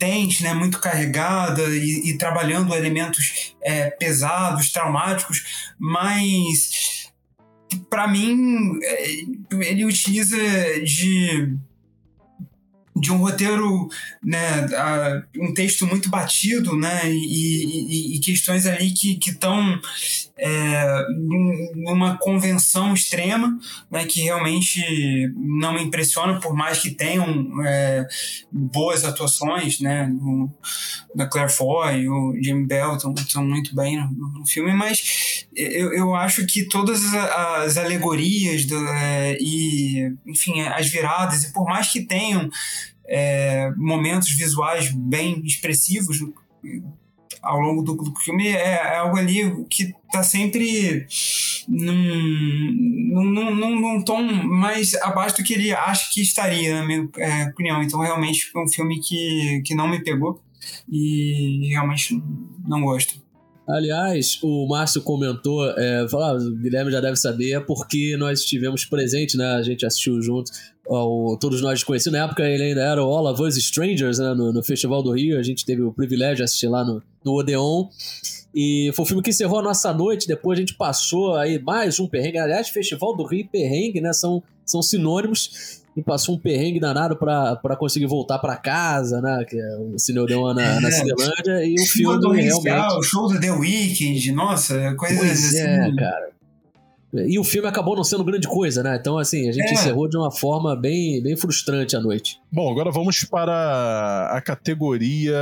potente, né, muito carregada e, e trabalhando elementos é, pesados, traumáticos, mas para mim é, ele utiliza de de um roteiro, né, um texto muito batido, né, e, e, e questões ali que estão é, numa convenção extrema, né, que realmente não me impressiona, por mais que tenham é, boas atuações, né, o, da Claire Foy, o Jim Bell estão muito bem no, no, filme, mas eu, eu acho que todas as alegorias do, é, e, enfim, as viradas, e por mais que tenham é, momentos visuais bem expressivos ao longo do, do filme é, é, algo ali que está sempre num, num, num, num, tom mais abaixo do que ele acha que estaria, na minha é, opinião. Então, realmente, foi um filme que, que não me pegou e realmente não gosto. Aliás, o Márcio comentou, é, falou, ah, o Guilherme já deve saber, é porque nós estivemos presentes, né? A gente assistiu junto, ao, todos nós conhecidos. Na época ele ainda era o All of Us Strangers, né? No, no, Festival do Rio. A gente teve o privilégio de assistir lá no, no Odeon. E foi o filme que encerrou a nossa noite. Depois a gente passou aí mais um perrengue. Aliás, Festival do Rio e perrengue, né? São, são sinônimos e passou um perrengue danado para conseguir voltar para casa, né? Que é o Cineodeon na, é, na Cinelândia e o filme realmente... O show do The Weeknd, nossa, coisa pois é, assim... é, cara. E o filme acabou não sendo grande coisa, né? Então, assim, a gente é. encerrou de uma forma bem, bem frustrante a noite. Bom, agora vamos para a categoria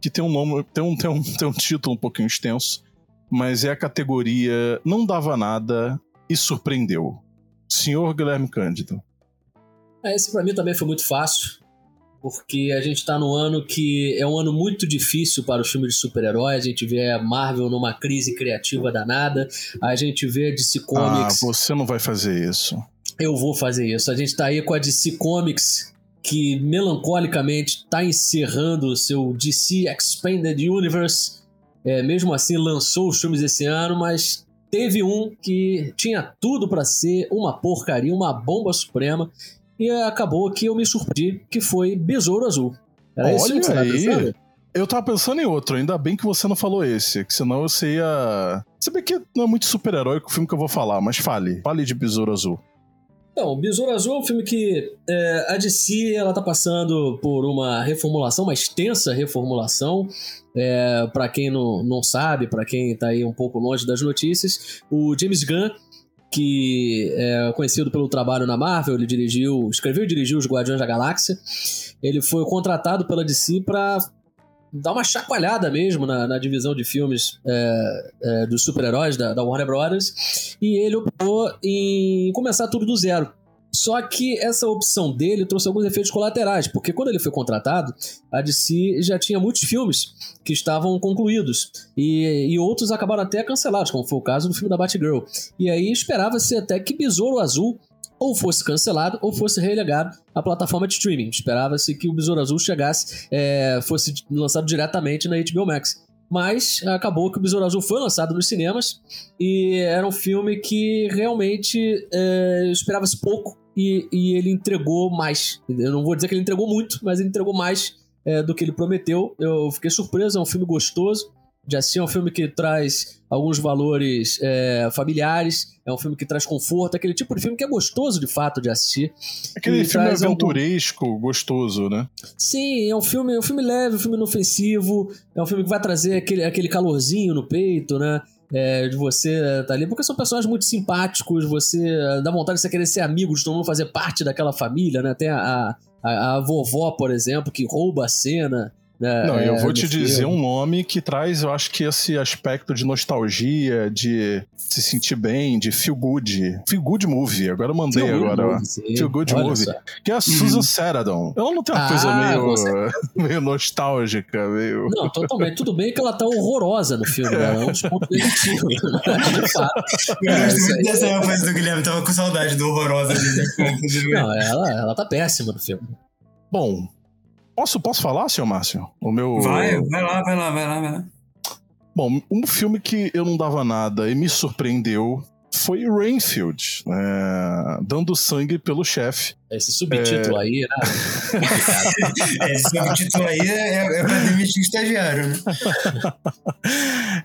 que tem um nome, tem um, tem um, tem um título um pouquinho extenso, mas é a categoria Não Dava Nada e Surpreendeu. Senhor Guilherme Cândido. É, esse para mim também foi muito fácil, porque a gente tá no ano que é um ano muito difícil para os filmes de super-herói. A gente vê a Marvel numa crise criativa danada, a gente vê a DC Comics. Ah, você não vai fazer isso. Eu vou fazer isso. A gente tá aí com a DC Comics que melancolicamente está encerrando o seu DC Expanded Universe. É, mesmo assim, lançou os filmes esse ano, mas teve um que tinha tudo para ser uma porcaria, uma bomba suprema, e acabou que eu me surpreendi, que foi Besouro Azul. Era Olha esse aí. Eu tava pensando em outro, ainda bem que você não falou esse, que senão você ia. Você vê que não é muito super-herói o filme que eu vou falar, mas fale. Fale de Besouro Azul. Então, Besouro Azul é um filme que é, a DC ela tá passando por uma reformulação, uma extensa reformulação. É, para quem não, não sabe, para quem está aí um pouco longe das notícias, o James Gunn, que é conhecido pelo trabalho na Marvel, ele dirigiu, escreveu e dirigiu os Guardiões da Galáxia. Ele foi contratado pela DC para dar uma chacoalhada mesmo na, na divisão de filmes é, é, dos super-heróis da, da Warner Brothers e ele optou em começar tudo do zero. Só que essa opção dele trouxe alguns efeitos colaterais, porque quando ele foi contratado, a DC já tinha muitos filmes que estavam concluídos e, e outros acabaram até cancelados, como foi o caso do filme da Batgirl. E aí esperava-se até que Besouro Azul ou fosse cancelado ou fosse relegado à plataforma de streaming. Esperava-se que o Besouro Azul chegasse, é, fosse lançado diretamente na HBO Max. Mas acabou que o Besouro Azul foi lançado nos cinemas e era um filme que realmente é, esperava-se pouco e, e, ele entregou mais. Eu não vou dizer que ele entregou muito, mas ele entregou mais é, do que ele prometeu. Eu fiquei surpreso, é um filme gostoso de assistir. É um filme que traz alguns valores é, familiares, é um filme que traz conforto, aquele tipo de filme que é gostoso de fato de assistir. Aquele filme aventuresco, algum... gostoso, né? Sim, é um filme, é um filme leve, um filme inofensivo, é um filme que vai trazer aquele, aquele calorzinho no peito, né? É, de você estar tá ali, porque são personagens muito simpáticos, você dá vontade de você querer ser amigo de todo mundo, fazer parte daquela família, né? Tem a, a, a vovó, por exemplo, que rouba a cena, é, não, eu vou te filme. dizer um nome que traz, eu acho que esse aspecto de nostalgia, de se sentir bem, de feel good. Feel good movie. Agora eu mandei feel agora. Movie, feel good movie. Só. Que é a Susan uhum. Sarandon. Ela não tem uma ah, coisa meio, meio nostálgica, meio. Não, totalmente. Tudo bem que ela tá horrorosa no filme, né? É um dos pontos negativos. de fato. Eu gosto muito dessa ênfase do Guilherme. Tava com saudade do horrorosa dele. Não, ela, ela tá péssima no filme. Bom, Posso, posso falar, senhor Márcio? O meu. Vai, vai lá, vai lá, vai lá, vai lá. Bom, um filme que eu não dava nada e me surpreendeu foi Rainfield, é, dando sangue pelo chefe. Esse subtítulo é... aí, né? Esse subtítulo aí é, é pra demitir estagiário, né?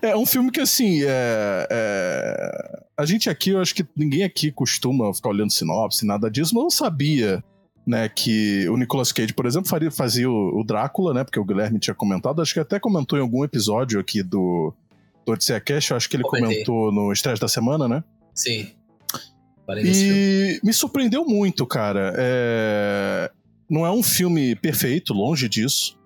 é um filme que, assim, é, é, a gente aqui, eu acho que ninguém aqui costuma ficar olhando sinopse, nada disso, mas eu sabia né, que o Nicolas Cage, por exemplo, faria, fazia o, o, Drácula, né, porque o Guilherme tinha comentado, acho que até comentou em algum episódio aqui do, do Odisseia Cash, acho que ele Comentei. comentou no Estresse da Semana, né? Sim. E me surpreendeu muito, cara. É... Não é um filme perfeito, longe disso.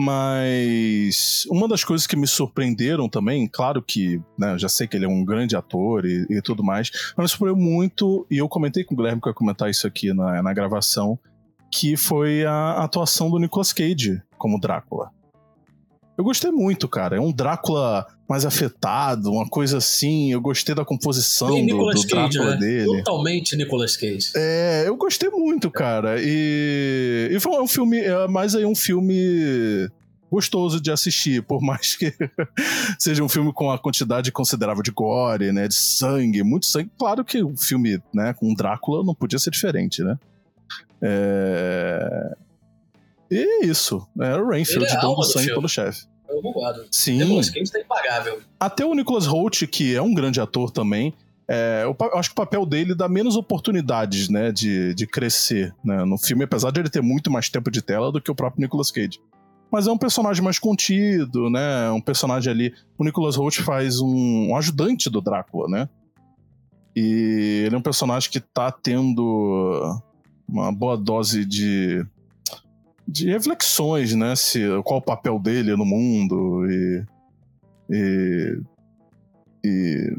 Mas uma das coisas que me surpreenderam também, claro que né, já sei que ele é um grande ator e, e, tudo mais, mas me surpreendeu muito, e eu comentei com o Guilherme que eu ia comentar isso aqui na, na gravação, que foi a atuação do Nicolas Cage como Drácula. Eu gostei muito, cara. É um Drácula mais afetado, uma coisa assim. Eu gostei da composição do, do Cage, Drácula né? dele. Totalmente Nicolas Cage. É, eu gostei muito, cara. E, e foi um filme, é mais aí um filme gostoso de assistir, por mais que seja um filme com a quantidade considerável de gore, né, de sangue, muito sangue. Claro que o filme, né, com Drácula não podia ser diferente, né? É... E é isso. É o Rainfield é dando sangue pelo chefe. Eu concordo. Sim. Nicolas Cage tá impagável. Até o Nicholas Holt, que é um grande ator também, é, eu, acho que o papel dele dá menos oportunidades, né, de, de crescer né, no filme, apesar de ele ter muito mais tempo de tela do que o próprio Nicolas Cage. Mas é um personagem mais contido, né, um personagem ali... O Nicholas Holt faz um, um ajudante do Drácula, né? E ele é um personagem que tá tendo uma boa dose de de reflexões, né? Se, qual o papel dele no mundo e. E. e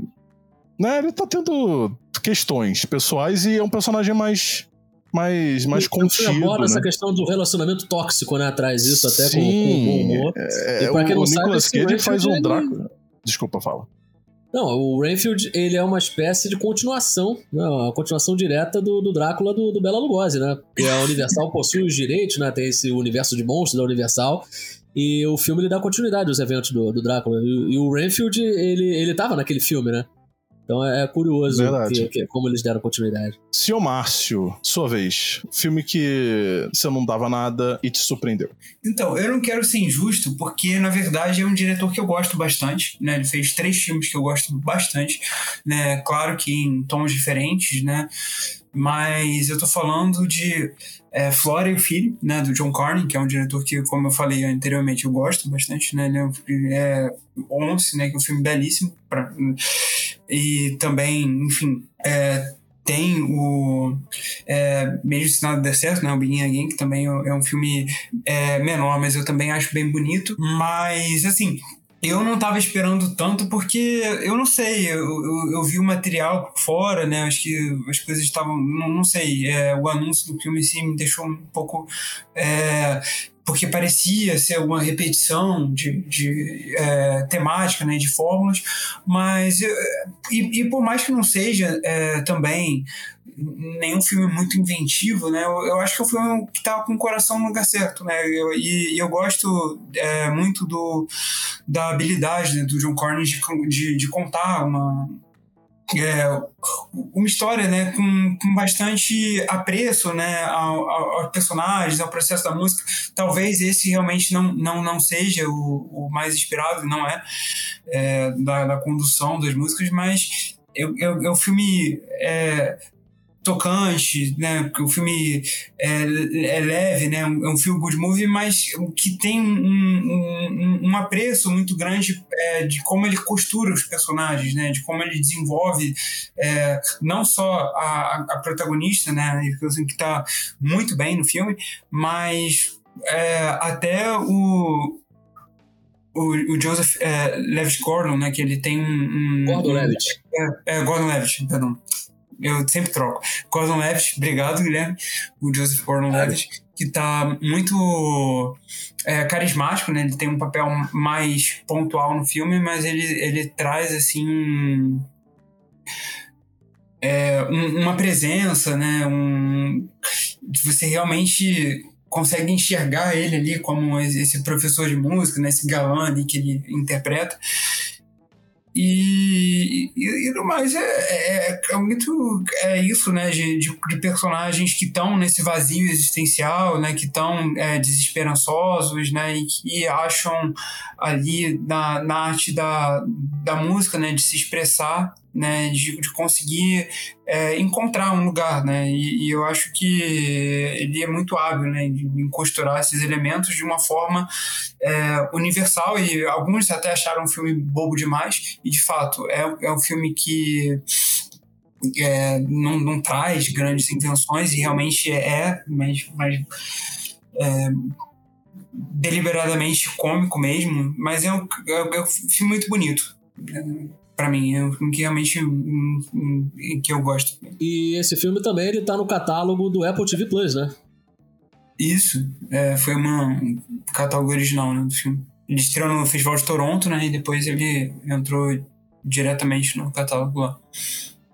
né, ele tá tendo questões pessoais e é um personagem mais. Mais, mais e, contido. Agora né? essa questão do relacionamento tóxico, né? Traz isso até Sim, com, com humor. É, e pra quem o não Nicolas sabe, Cage faz um Drácula. Desculpa, fala. Não, o Renfield, ele é uma espécie de continuação, né, uma continuação direta do, do Drácula do, do Bela Lugosi, né? Porque a Universal possui os direitos, né? Tem esse universo de monstros da Universal. E o filme ele dá continuidade aos eventos do, do Drácula. E, e o Renfield, ele, ele tava naquele filme, né? Então é curioso que, que, como eles deram continuidade. Senhor Márcio, sua vez. Filme que você não dava nada e te surpreendeu. Então, eu não quero ser injusto, porque na verdade é um diretor que eu gosto bastante, né? Ele fez três filmes que eu gosto bastante, né? Claro que em tons diferentes, né? Mas eu tô falando de é, Flora e o Filho, né, do John Carney, que é um diretor que, como eu falei anteriormente, eu gosto bastante, né, ele é, é Once, né, que é um filme belíssimo, pra, e também, enfim, é, tem o é, Mesmo Se Nada Der Certo, né, o Begin Again, que também é um filme é, menor, mas eu também acho bem bonito, mas, assim, eu não estava esperando tanto porque eu não sei, eu, eu, eu, vi o material fora, né? Acho que as coisas estavam. Não, não sei, é, o anúncio do filme sim me deixou um pouco. É, porque parecia ser uma repetição de, de é, temática, né, de fórmulas, mas e, e, por mais que não seja é, também nenhum filme muito inventivo, né? Eu, eu acho que é um filme que tá com o coração no lugar certo, né? Eu, e, e, eu gosto é, muito do, da habilidade né, do John Cornyn de, de, de contar uma, é, uma história né, com, com bastante apreço né, ao, ao, aos personagens, ao processo da música. Talvez esse realmente não, não, não seja o, o mais inspirado, não é, é da, da condução das músicas, mas é, é um filme é, tocante, né? O filme é, é leve, né? É um feel good movie, mas que tem um, um, um apreço muito grande é, de como ele costura os personagens, né? De como ele desenvolve é, não só a, a protagonista, né? Que está muito bem no filme, mas é, até o, o, o, Joseph é, Levitt Gordon, né? Que ele tem um. um Gordon Levitt. É, é, Gordon Levitt, perdão eu sempre troco. Gordon Levitt, obrigado, Guilherme. O Joseph Gordon Levitt, que tá muito é, carismático, né? Ele tem um papel mais pontual no filme, mas ele, ele traz, assim... É, um, uma presença, né? Um, você realmente consegue enxergar ele ali como esse professor de música, né? Esse galã ali que ele interpreta. E, e, no mais é, é, é, muito é isso, né? De, de, de personagens que estão nesse vazio existencial, né? Que estão é, desesperançosos, né? E que acham ali na, na arte da, da música, né? De se expressar, né? De, de conseguir é, encontrar um lugar, né? E, e, eu acho que ele é muito hábil, né? Em costurar esses elementos de uma forma é, universal e alguns até acharam um filme bobo demais e de fato é, é um filme que é, não, não traz grandes intenções e realmente é, mas, mas é, deliberadamente cômico mesmo, mas é um, é, é um filme muito bonito. É, para mim, é um que realmente um, um, que eu gosto. E esse filme também ele tá no catálogo do Apple TV Plus, né? Isso, é, foi uma, um catálogo original né, do filme. Ele estreou no Festival de Toronto, né? E depois ele entrou diretamente no catálogo lá.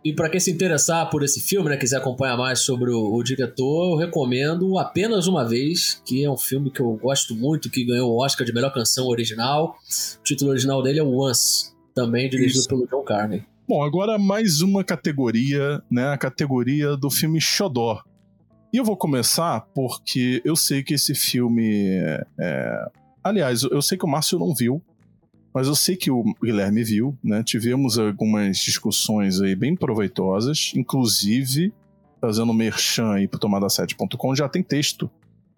E para quem se interessar por esse filme, né, quiser acompanhar mais sobre o, o, diretor, eu recomendo Apenas Uma Vez, que é um filme que eu gosto muito, que ganhou o Oscar de melhor canção original. O título original dele é Once, também dirigido Isso. pelo John Carney. Bom, agora mais uma categoria, né, a categoria do filme Xodó. E eu vou começar porque eu sei que esse filme. É... Aliás, eu sei que o Márcio não viu, mas eu sei que o Guilherme viu, né? Tivemos algumas discussões aí bem proveitosas, inclusive fazendo merchan aí pro tomada7.com, já tem texto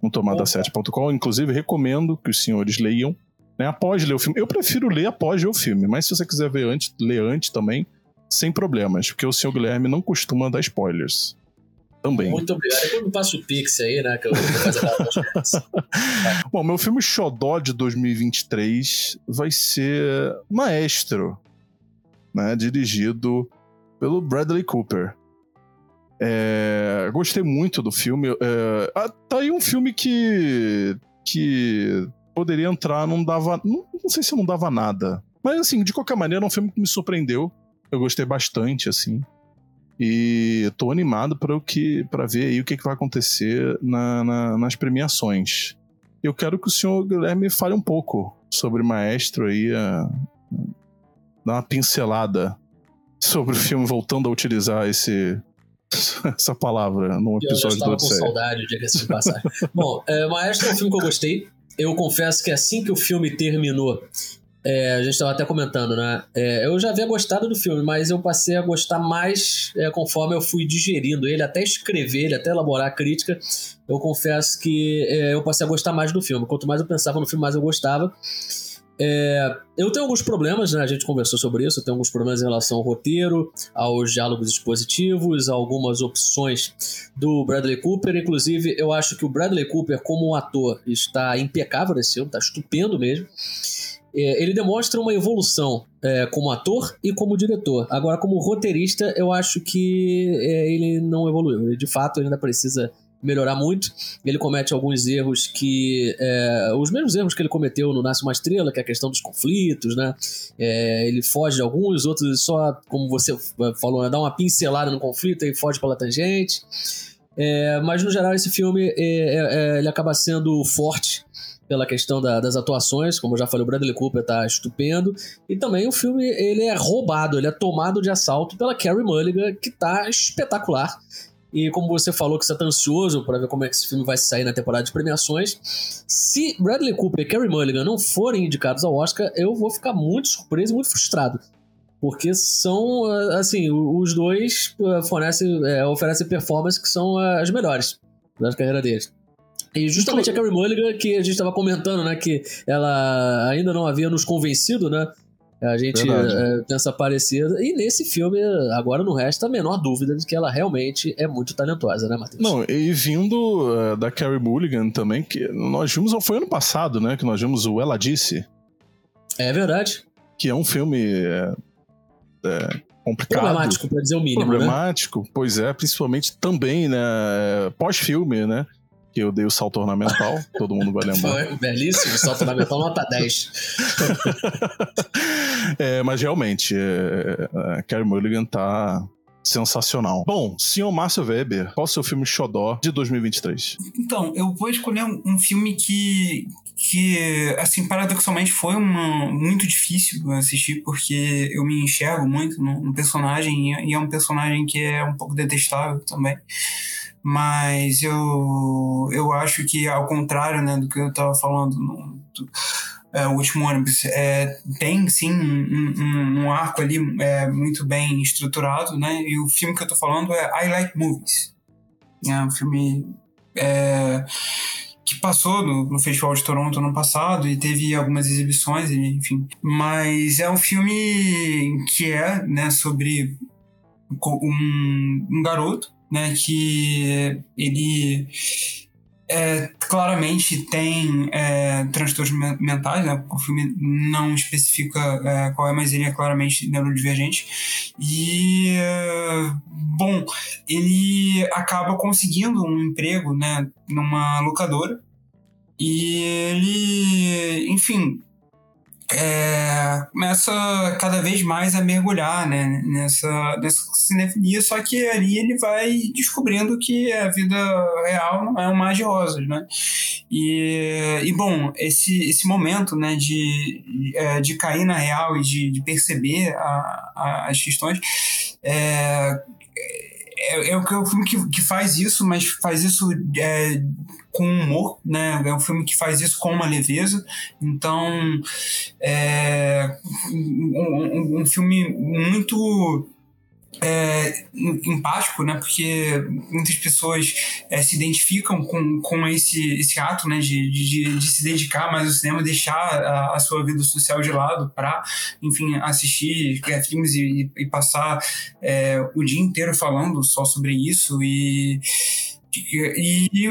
no tomada7.com, inclusive recomendo que os senhores leiam, né? Após ler o filme. Eu prefiro ler após ver o filme, mas se você quiser ver antes, ler antes também, sem problemas, porque o senhor Guilherme não costuma dar spoilers também. Muito obrigado. Depois me passa o Pix aí, né? Que eu vou fazer Bom, meu filme Xodó de 2023 vai ser Maestro, né? Dirigido pelo Bradley Cooper. É, gostei muito do filme. É, ah, tá aí um filme que. que poderia entrar, não dava. Não, não sei se não dava nada. Mas assim, de qualquer maneira, é um filme que me surpreendeu. Eu gostei bastante, assim. E tô animado para o que para ver aí o que, que vai acontecer na, na, nas premiações. Eu quero que o senhor Guilherme fale um pouco sobre Maestro aí, a, dar uma pincelada sobre o filme, voltando a utilizar esse, essa palavra no episódio do Eu já estava com saudade, de passagem. Bom, é, Maestro é um filme que eu gostei. Eu confesso que assim que o filme terminou, é, a gente estava até comentando, né? É, eu já havia gostado do filme, mas eu passei a gostar mais é, conforme eu fui digerindo ele, até escrever ele, até elaborar a crítica. Eu confesso que é, eu passei a gostar mais do filme. Quanto mais eu pensava no filme, mais eu gostava. É, eu tenho alguns problemas, né? A gente conversou sobre isso. Eu tenho alguns problemas em relação ao roteiro, aos diálogos expositivos, algumas opções do Bradley Cooper. Inclusive, eu acho que o Bradley Cooper, como um ator, está impecável nesse filme, está estupendo mesmo é, ele demonstra uma evolução é, como ator e como diretor. Agora, como roteirista, eu acho que é, ele não evoluiu. Ele, de fato, ainda precisa melhorar muito. Ele comete alguns erros que. É, os mesmos erros que ele cometeu no Nasce uma Estrela, que é a questão dos conflitos, né? É, ele foge de alguns, outros só, como você falou, né, dá uma pincelada no conflito e foge pela tangente. É, mas no geral, esse filme é, ele acaba sendo forte pela questão da, das atuações, como eu já falei, o Bradley Cooper tá estupendo, e também o filme ele é roubado, ele é tomado de assalto pela Carrie Mulligan, que tá espetacular. E como você falou que você tá ansioso para ver como é que esse filme vai sair na temporada de premiações, se Bradley Cooper e Carrie Mulligan não forem indicados ao Oscar, eu vou ficar muito surpreso e muito frustrado. Porque são, assim, os dois eh, fornecem, é, oferecem performances que são eh, as melhores da carreira deles. E justamente a Carrie Mulligan, que a gente estava comentando, né, que ela ainda não havia nos convencido, né, a gente é, pensa parecida. E nesse filme, agora não resta a menor dúvida de que ela realmente é muito talentosa, né, Matheus? Não, e vindo uh, da Carrie Mulligan também, que nós vimos, foi ano passado, né, que nós vimos o Ela Disse. É verdade. Que é um filme é, é, complicado. Problemático, pra dizer o mínimo, né? Problemático, né? pois é, principalmente também, né, pós-filme, né, que eu dei o salto ornamental, todo mundo vai lembrar. Foi, belíssimo, salto ornamental nota 10. é, mas realmente, é, a Carrie Mulligan tá sensacional. Bom, senhor Márcio Weber, qual o seu filme xodó de 2023? Então, eu vou escolher um, filme que, que, assim, paradoxalmente foi uma, muito difícil assistir, porque eu me enxergo muito no personagem, e é um personagem que é um pouco detestável também. Mas eu, eu acho que, ao contrário né, do que eu estava falando no, do, o último ônibus, é, tem sim um, um, um arco ali é, muito bem estruturado, né? E o filme que eu tô falando é I Like Movies. É um filme é, que passou no, no, Festival de Toronto ano passado e teve algumas exibições, enfim. Mas é um filme que é né, sobre um, um garoto né, que ele é, claramente tem é, transtornos mentais, né? o filme não especifica é, qual é, mas ele é claramente neurodivergente. E, é, bom, ele acaba conseguindo um emprego né, numa locadora. E ele, enfim, é, começa cada vez mais a mergulhar né, nessa, nessa cinefilia, só que ali ele vai descobrindo que a vida real não é um mar de rosas, né? E, e bom, esse, esse momento né, de, é, de cair na real e de, de perceber a, a, as questões é, é, é, o filme que, que faz isso, mas faz isso é, com humor, né? É um filme que faz isso com uma leveza. Então, é um, um, um filme muito é, empático, né? Porque muitas pessoas é, se identificam com, com esse, esse ato, né? De, de, de se dedicar mais ao cinema, deixar a, a sua vida social de lado para, enfim, assistir filmes e, e passar é, o dia inteiro falando só sobre isso e e, e,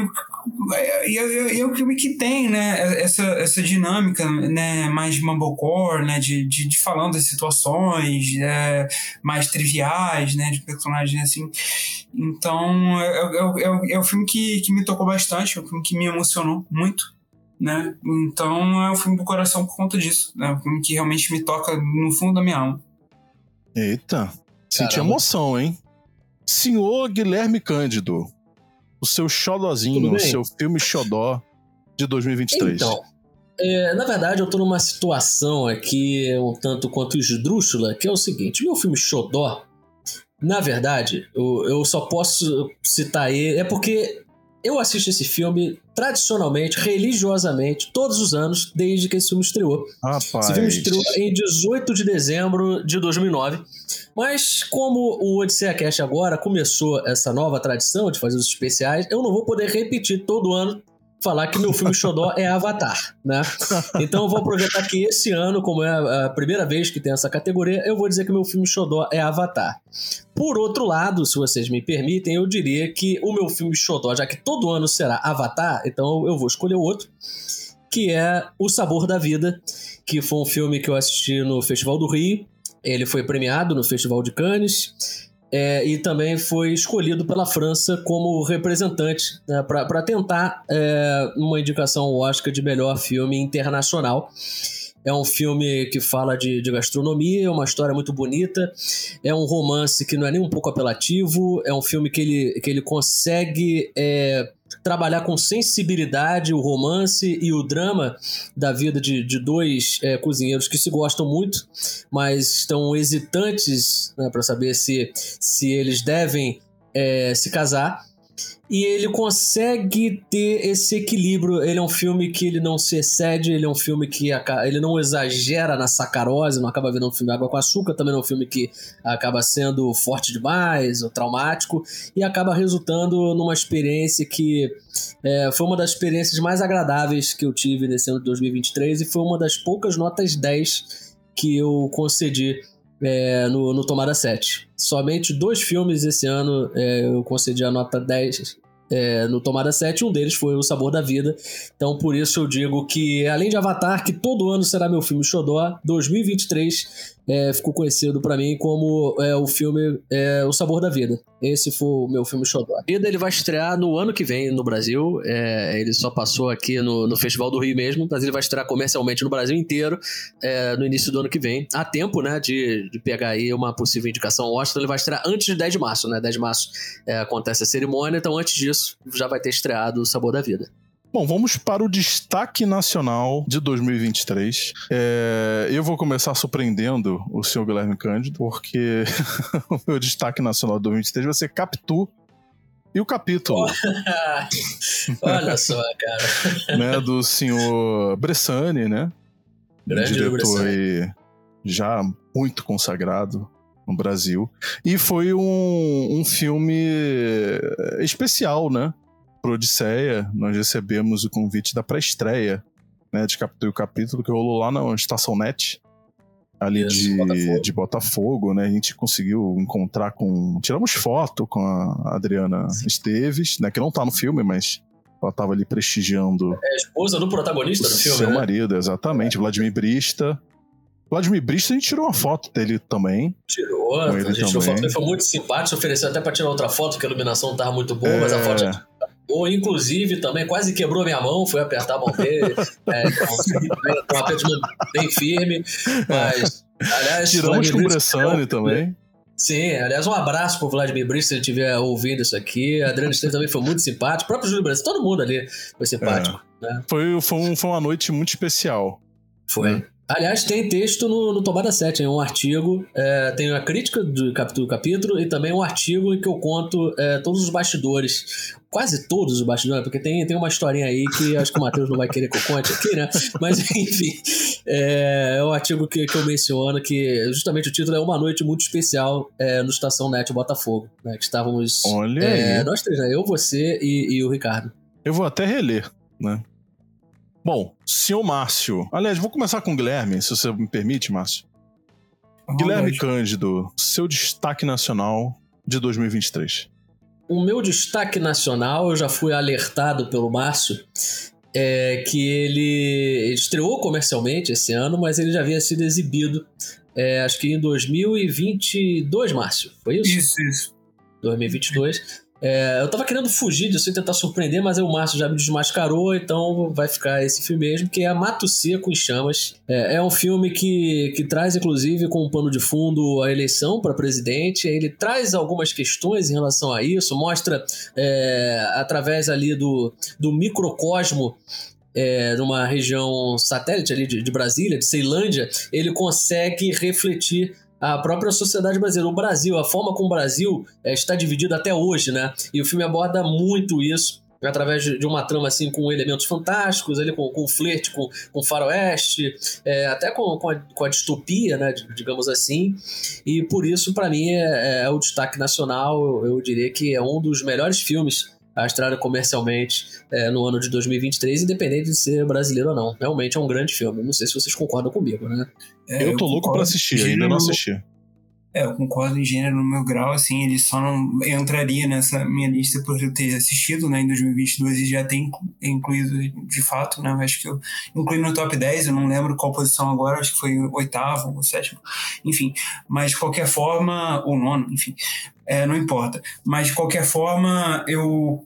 e, é o filme que tem, né, essa, essa dinâmica, né, mais mumblecore, né, de, de, de falando das situações é, mais triviais, né, de personagens assim. Então, é, é, é, é um filme que, que me tocou bastante, é um filme que me emocionou muito, né, então é um filme do coração por conta disso, né, é um filme que realmente me toca no fundo da minha alma. Eita, senti emoção, hein? Senhor Guilherme Cândido, o seu xodozinho, o seu filme xodó de 2023? Então, é, na verdade, eu tô numa situação aqui um tanto quanto esdrúxula, que é o seguinte: meu filme xodó, na verdade, eu, eu só posso citar ele. É porque eu assisto esse filme tradicionalmente, religiosamente, todos os anos, desde que esse filme estreou. Rapaz. Esse filme estreou em 18 de dezembro de 2009. Mas como o Odisseia Cast agora começou essa nova tradição de fazer os especiais, eu não vou poder repetir todo ano falar que meu filme xodó é Avatar, né? Então eu vou aproveitar que esse ano, como é a primeira vez que tem essa categoria, eu vou dizer que meu filme xodó é Avatar. Por outro lado, se vocês me permitem, eu diria que o meu filme xodó, já que todo ano será Avatar, então eu vou escolher outro, que é O Sabor da Vida, que foi um filme que eu assisti no Festival do Rio. Ele foi premiado no Festival de Cannes é, e também foi escolhido pela França como representante né, para tentar é, uma indicação Oscar de melhor filme internacional. É um filme que fala de, de, gastronomia, é uma história muito bonita, é um romance que não é nem um pouco apelativo, é um filme que ele, que ele consegue é, trabalhar com sensibilidade o romance e o drama da vida de, de dois é, cozinheiros que se gostam muito, mas estão hesitantes né, para saber se, se eles devem é, se casar e ele consegue ter esse equilíbrio. Ele é um filme que ele não se excede, ele é um filme que ele não exagera na sacarose, não acaba vendo um filme água com açúcar, também é um filme que acaba sendo forte demais ou traumático, e acaba resultando numa experiência que é, foi uma das experiências mais agradáveis que eu tive nesse ano de 2023 e foi uma das poucas notas 10 que eu concedi é, no, no Tomada 7. Somente dois filmes esse ano é, eu concedi a nota 10 é, no Tomada 7, um deles foi O Sabor da Vida. Então, por isso eu digo que, além de Avatar, que todo ano será meu filme Xodó, 2023 é, ficou conhecido para mim como é, o filme é, O Sabor da Vida. Esse foi o meu filme Xodó. Vida ele vai estrear no ano que vem no Brasil. É, ele só passou aqui no, no Festival do Rio mesmo, mas ele vai estrear comercialmente no Brasil inteiro é, no início do ano que vem. Há tempo, né, de, de pegar aí uma possível indicação ao Oscar. Ele vai estrear antes de 10 de março, né? 10 de março é, acontece a cerimônia, então antes disso já vai ter estreado o Sabor da Vida. Bom, vamos para o destaque nacional de 2023. É, eu vou começar surpreendendo o senhor Guilherme Cândido, porque o meu destaque nacional de 2023 vai ser Capitu e o capítulo. Olha só, cara. né, do senhor Bressani, né? Grande diretor aí já muito consagrado no Brasil. E foi um, um filme especial, né? Pro Odisseia, nós recebemos o convite da pré-estreia, né? De Capítulo e Capítulo, que rolou lá na Estação Net, ali de, Botafogo. de Botafogo, né? A gente conseguiu encontrar com. Tiramos foto com a Adriana Esteves, né? Que não tá no filme, mas ela tava ali prestigiando É a esposa do protagonista do filme, seu né? marido, exatamente. Vladimir Brista. Vladimir Brista, a gente tirou uma foto dele também. Tirou, a gente tirou também. foto, ele foi muito simpático, ofereceu até pra tirar outra foto, porque a iluminação não tava muito boa, mas a foto É, ou inclusive também quase quebrou minha mão, fui apertar a mão dele, é, com um aperto de mão bem firme, mas aliás, tiramos com o Bressani também. Sim, aliás, um abraço pro Vladimir Brista se ele estiver ouvindo isso aqui. A Adriana Esteves também foi muito simpático. O próprio Júlio Bressa, todo mundo ali foi simpático. né? Foi, foi, um- foi uma noite muito especial. Foi. Aliás, tem texto no, no Tomada 7, hein? um artigo, é, tem a crítica do capítulo, capítulo e também um artigo em que eu conto é, todos os bastidores, quase todos os bastidores, porque tem, tem uma historinha aí que acho que o Matheus não vai querer que eu conte aqui, né? Mas enfim, é, é um artigo que, que eu menciono que justamente o título é Uma Noite Muito Especial é, no Estação Net Botafogo, né? Que estávamos Olha é, nós três, né? Eu, você e, e o Ricardo. Eu vou até reler, né? Bom, senhor Márcio. Aliás, vou começar com o Guilherme, se você me permite, Márcio. Guilherme Vontade. Cândido, seu destaque nacional de 2023. O meu destaque nacional, eu já fui alertado pelo Márcio, é que ele estreou comercialmente esse ano, mas ele já havia sido exibido, é, acho que em 2022, Márcio. Foi isso? Isso, isso. 2022. É, eu tava querendo fugir disso e tentar surpreender, mas aí o Márcio já me desmascarou, então vai ficar esse filme mesmo, que é Mato Seco em Chamas. É, é um filme que, que traz, inclusive, com um pano de fundo a eleição para presidente. Ele traz algumas questões em relação a isso, mostra é, através ali do, do microcosmo é, numa região satélite ali de, de Brasília, de Ceilândia, ele consegue refletir a própria sociedade brasileira, o Brasil, a forma como o Brasil é, está dividido até hoje, né? E o filme aborda muito isso através de uma trama assim com elementos fantásticos, ali com, com flerte com, com faroeste, é, até com, com, a, com a distopia, né, digamos assim. E por isso, para mim, é, é o destaque nacional. Eu, eu diria que é um dos melhores filmes a estrear comercialmente é, no ano de 2023, independente de ser brasileiro ou não. Realmente é um grande filme. Não sei se vocês concordam comigo, né? É, eu tô louco pra assistir, ainda não assisti. É, eu concordo em gênero no meu grau, assim, ele só não entraria nessa minha lista por eu ter assistido, né, em 2022 e já ter inclu- incluído de fato, né, eu acho que eu incluí no top 10, eu não lembro qual posição agora, acho que foi o oitavo ou sétimo, enfim, mas de qualquer forma, ou nono, enfim, é, não importa, mas de qualquer forma, eu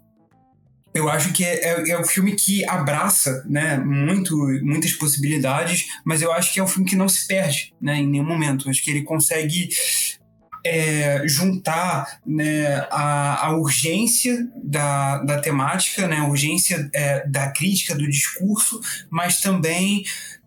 eu acho que é, é, é um filme que abraça né, muito, muitas possibilidades, mas eu acho que é um filme que não se perde né, em nenhum momento. Acho que ele consegue é, juntar né, a, a urgência da, da temática, né, a urgência é, da crítica, do discurso, mas também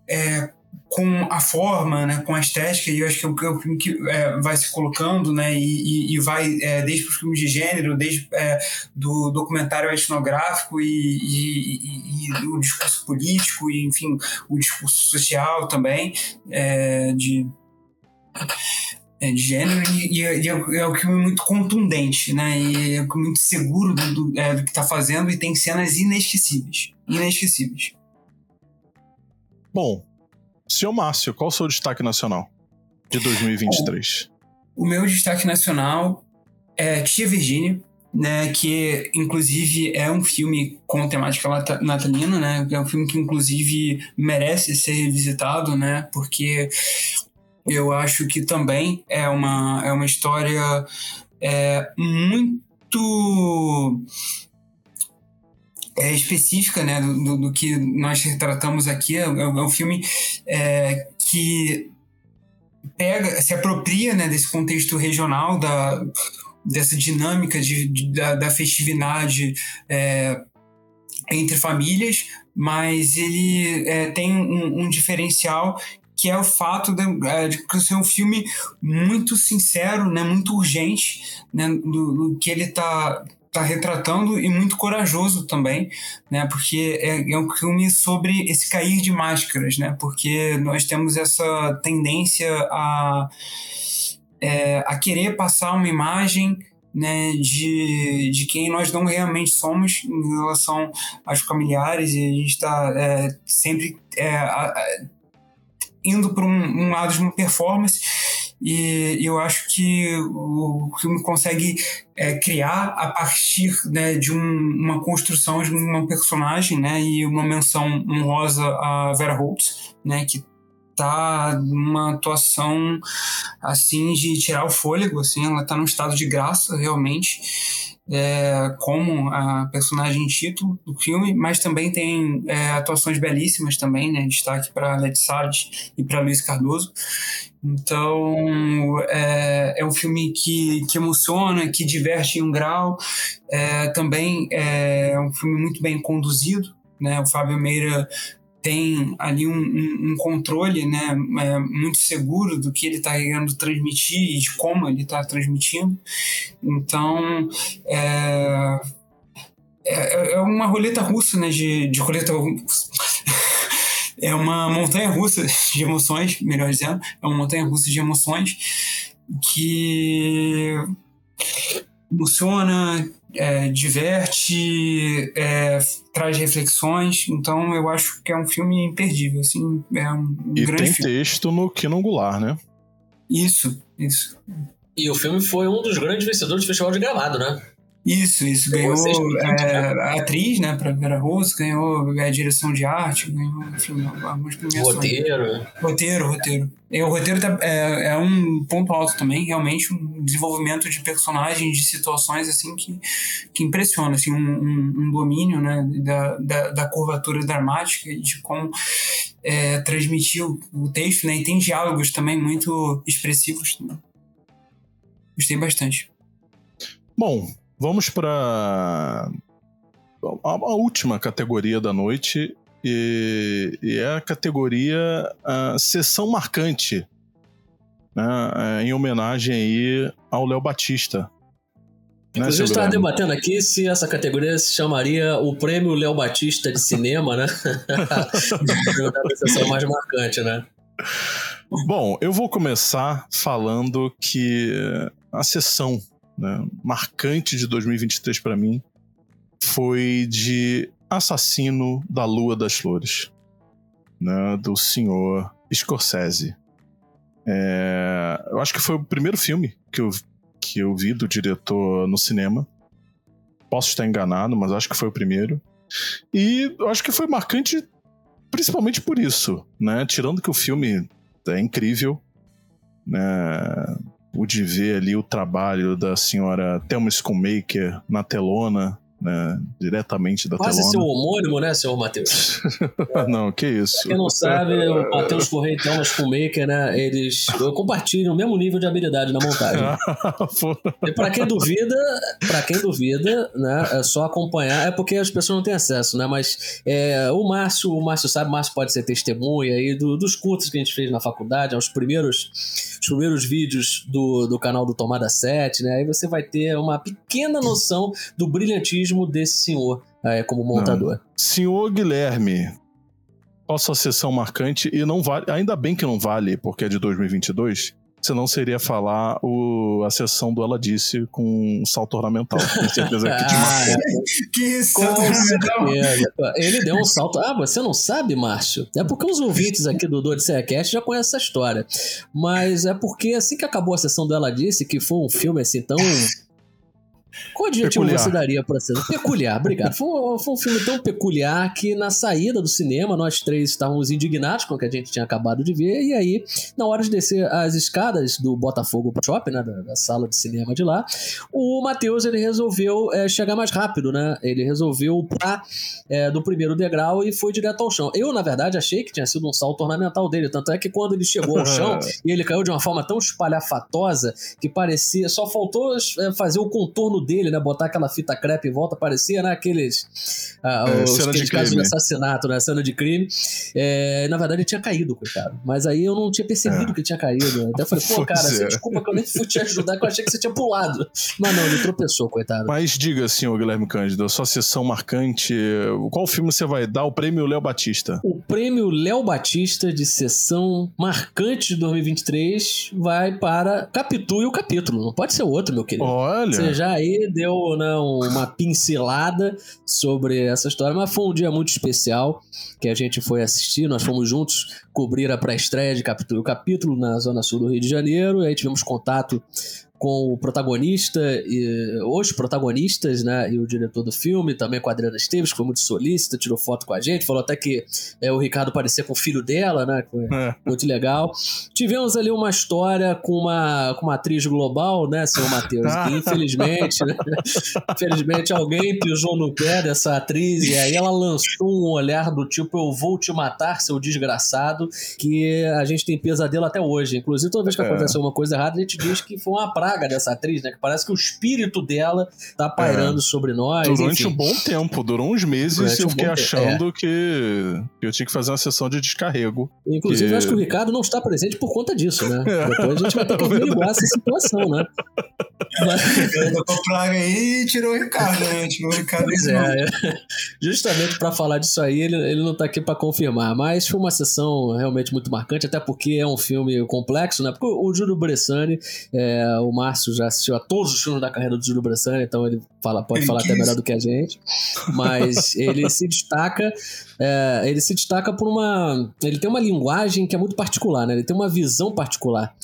é, com a forma, né, com a estética, e eu acho que é o, é filme que é, vai se colocando, né, e, e, e vai é, desde os filmes de gênero, desde é, do documentário etnográfico e, e, e, o discurso político, e enfim, o discurso social também, é, de, é, de gênero, e, e é, e é é um filme muito contundente, né, e é muito seguro do, do, é, do que está fazendo, e tem cenas inesquecíveis. Inesquecíveis. Bom, senhor Márcio, qual o seu destaque nacional de 2023? O meu destaque nacional é Tia Virgínia, né, que inclusive é um filme com temática natalina, né, é um filme que inclusive merece ser revisitado, né, porque eu acho que também é uma, é uma história é, muito é, específica né, do, do, que nós retratamos aqui. É, é um filme é, que pega, se apropria né, desse contexto regional, da, dessa dinâmica de, de da, da, festividade é, entre famílias, mas ele é, tem um, um, diferencial que é o fato de, é, de, ser um filme muito sincero, né, muito urgente, né, do, do que ele está tá retratando e muito corajoso também, né? Porque é, é, um filme sobre esse cair de máscaras, né? Porque nós temos essa tendência a, é, a querer passar uma imagem né, de, de quem nós não realmente somos em relação aos familiares e a gente está é, sempre é, a, indo para um, um lado de uma performance e eu acho que o filme consegue é, criar a partir né, de um, uma construção de uma personagem né, e uma menção honrosa a Vera Holtz, né, que tá numa atuação assim de tirar o fôlego, assim, ela tá num estado de graça realmente é, como a personagem título do filme, mas também tem é, atuações belíssimas também, né? Destaque para Led Salles e para Luiz Cardoso. Então é, é, um filme que, que emociona, que diverte em um grau. É, também é um filme muito bem conduzido. Né? O Fábio Meira tem ali um, um, um controle né, é, muito seguro do que ele está querendo transmitir e de como ele está transmitindo. Então, é, é, é, uma roleta russa, né, de, de roleta é uma montanha russa de emoções, melhor dizendo, é uma montanha russa de emoções que emociona, é, diverte, é, traz reflexões. Então eu acho que é um filme imperdível, assim, é um e grande tem filme. texto no Kino Angular, né? Isso, isso. E o filme foi um dos grandes vencedores do Festival de Gramado, né? Isso, isso. Ganhou é, atriz, né, pra Vera Rose, ganhou a é, direção de arte, ganhou, enfim, algumas premiações. Roteiro. Roteiro, roteiro. E o roteiro tá, é, é um ponto alto também, realmente, um desenvolvimento de personagens, de situações, assim, que, que impressiona, assim, um, um, um domínio, né, da, da, da, curvatura dramática e de como é, transmitir o, o, texto, né, e tem diálogos também muito expressivos. Né? Gostei bastante. Bom, Vamos para a, última categoria da noite e, e é a categoria a sessão marcante, né, em homenagem aí ao Léo Batista. Né, Inclusive, né, estava debatendo aqui se essa categoria se chamaria o Prêmio Léo Batista de Cinema, né? a sessão mais marcante, né? Bom, eu vou começar falando que a sessão né, marcante de 2023 para mim foi de Assassino da Lua das Flores, né, do senhor Scorsese. É, eu acho que foi o primeiro filme que eu, que eu vi do diretor no cinema. Posso estar enganado, mas acho que foi o primeiro. E eu acho que foi marcante principalmente por isso, né? Tirando que o filme é incrível, né? Pude ver ali o trabalho da senhora Thelma Schoonmaker na telona, né, diretamente da Quase telona. seu homônimo, né, senhor Matheus? não, que isso. Pra quem não sabe, o Matheus Correia e Thelma Schoonmaker, né, eles compartilham o mesmo nível de habilidade na montagem. e para quem duvida, para quem duvida, né, é só acompanhar, é porque as pessoas não têm acesso, né, mas é, o Márcio, o Márcio sabe, o Márcio pode ser testemunha aí do, dos cursos que a gente fez na faculdade, os primeiros, os primeiros vídeos do, do canal do Tomada 7, né, aí você vai ter uma pequena noção do brilhantismo desse senhor é, como montador. Não. Senhor Guilherme, qual a sua sessão marcante? E não vale, ainda bem que não vale, porque é de 2022 senão seria falar o, a sessão do Ela Disse com um salto ornamental. Tenho certeza que te marcou. que salto ornamental? Ele deu um salto. Ah, você não sabe, Márcio? É porque os ouvintes aqui do Odisseia Cast já conhecem essa história. Mas é porque assim que acabou a sessão do Ela Disse, que foi um filme assim tão Qual adjetivo peculiar. você daria pra ser? Peculiar, obrigado. Foi um, foi um, filme tão peculiar que na saída do cinema nós três estávamos indignados com o que a gente tinha acabado de ver. E aí, na hora de descer as escadas do Botafogo Shopping, né, da, da sala de cinema de lá, o Matheus ele resolveu é, chegar mais rápido, né? Ele resolveu pular é, do primeiro degrau e foi direto ao chão. Eu, na verdade, achei que tinha sido um salto ornamental dele. Tanto é que quando ele chegou ao chão e ele caiu de uma forma tão espalhafatosa que parecia. Só faltou é, fazer o contorno dele, né? Botar aquela fita crepe em volta, parecia, né? Aqueles. Ah, é, os, aqueles casos de assassinato, né? Cena de crime. É, na verdade, ele tinha caído, coitado. Mas aí eu não tinha percebido é. que tinha caído. Até falei, pô, cara, você, desculpa que eu nem fui te ajudar, que eu achei que você tinha pulado. Mas não, ele tropeçou, coitado. Mas diga assim, o Guilherme Cândido, a sua sessão marcante, qual filme você vai dar o prêmio Léo Batista? O prêmio Léo Batista de sessão marcante de 2023 vai para Capitu e o capítulo. Não pode ser outro, meu querido. Olha. Você já aí deu né, uma pincelada sobre essa história, mas foi um dia muito especial que a gente foi assistir. Nós fomos juntos cobrir a pré-estreia de Capitu e o capítulo na Zona Sul do Rio de Janeiro. E aí tivemos contato com o protagonista e os protagonistas, né, e o diretor do filme, também com a Adriana Esteves, que foi muito solícita, tirou foto com a gente, falou até que é, o Ricardo parecia com o filho dela, né, foi é. muito legal. Tivemos ali uma história com uma, com uma atriz global, né, senhor Matheus, que infelizmente, né, infelizmente alguém pisou no pé dessa atriz e aí ela lançou um olhar do tipo, eu vou te matar, seu desgraçado, que a gente tem pesadelo até hoje. Inclusive, toda vez que é. acontece alguma coisa errada, a gente diz que foi uma praga praga dessa atriz, né? Que parece que o espírito dela tá pairando é. sobre nós. Durante enfim. um bom tempo, durou uns meses Durante eu fiquei um achando é. que eu tinha que fazer uma sessão de descarrego. Inclusive, que... acho que o Ricardo não está presente por conta disso, né? É. Depois a gente vai ter que averiguar essa situação, né? Mas... praga aí e tirou o Ricardo, né? Tirou o Ricardo. Pois é, justamente para falar disso aí, ele, ele não tá aqui para confirmar, mas foi uma sessão realmente muito marcante, até porque é um filme complexo, né? Porque o Júlio Bressani, é, o Márcio já assistiu a todos os filmes da carreira do Júlio Bressani, então ele fala, pode ele falar quis. até melhor do que a gente. Mas ele se destaca. É, ele se destaca por uma. Ele tem uma linguagem que é muito particular, né? Ele tem uma visão particular.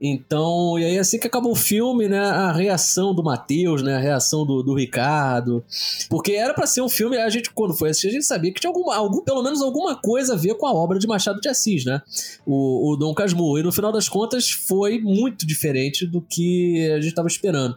Então, e aí assim que acabou o filme, né, a reação do Matheus, né, a reação do, do Ricardo, porque era para ser um filme, a gente quando foi assistir, a gente sabia que tinha algum, algum, pelo menos alguma coisa a ver com a obra de Machado de Assis, né, o, o Dom Casmurro, e no final das contas foi muito diferente do que a gente estava esperando.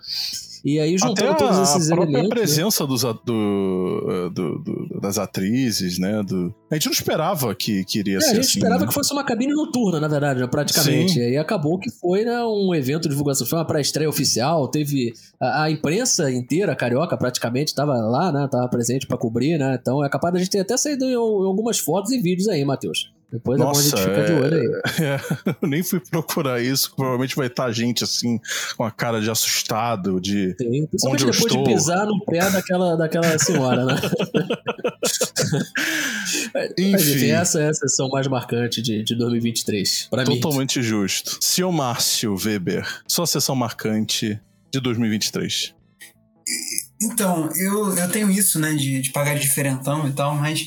E aí, juntando Até todos esses a própria elementos. A presença dos, do, do, do, das atrizes, né? Do... A gente não esperava que, que iria é, ser. A gente assim, esperava né? que fosse uma cabine noturna, na verdade, né, praticamente. Sim. E aí acabou que foi né, um evento de divulgação. Foi uma pré-estreia oficial, teve a, a, imprensa inteira, carioca, praticamente, estava lá, né? Tava presente para cobrir, né? Então é capaz da gente ter até saído em, em algumas fotos e vídeos aí, Matheus. Depois Nossa, a gente fica de olho aí. É, eu nem fui procurar isso. Provavelmente vai estar gente assim, com a cara de assustado, de. Sim, principalmente depois estou. de pisar no pé daquela, daquela senhora, né? enfim. Mas, enfim, essa é a sessão mais marcante de, de 2023. Pra Totalmente mim. justo. Seu Márcio Weber, sua sessão marcante de 2023. Então, eu, eu tenho isso, né, de, de pagar de diferentão e tal, mas,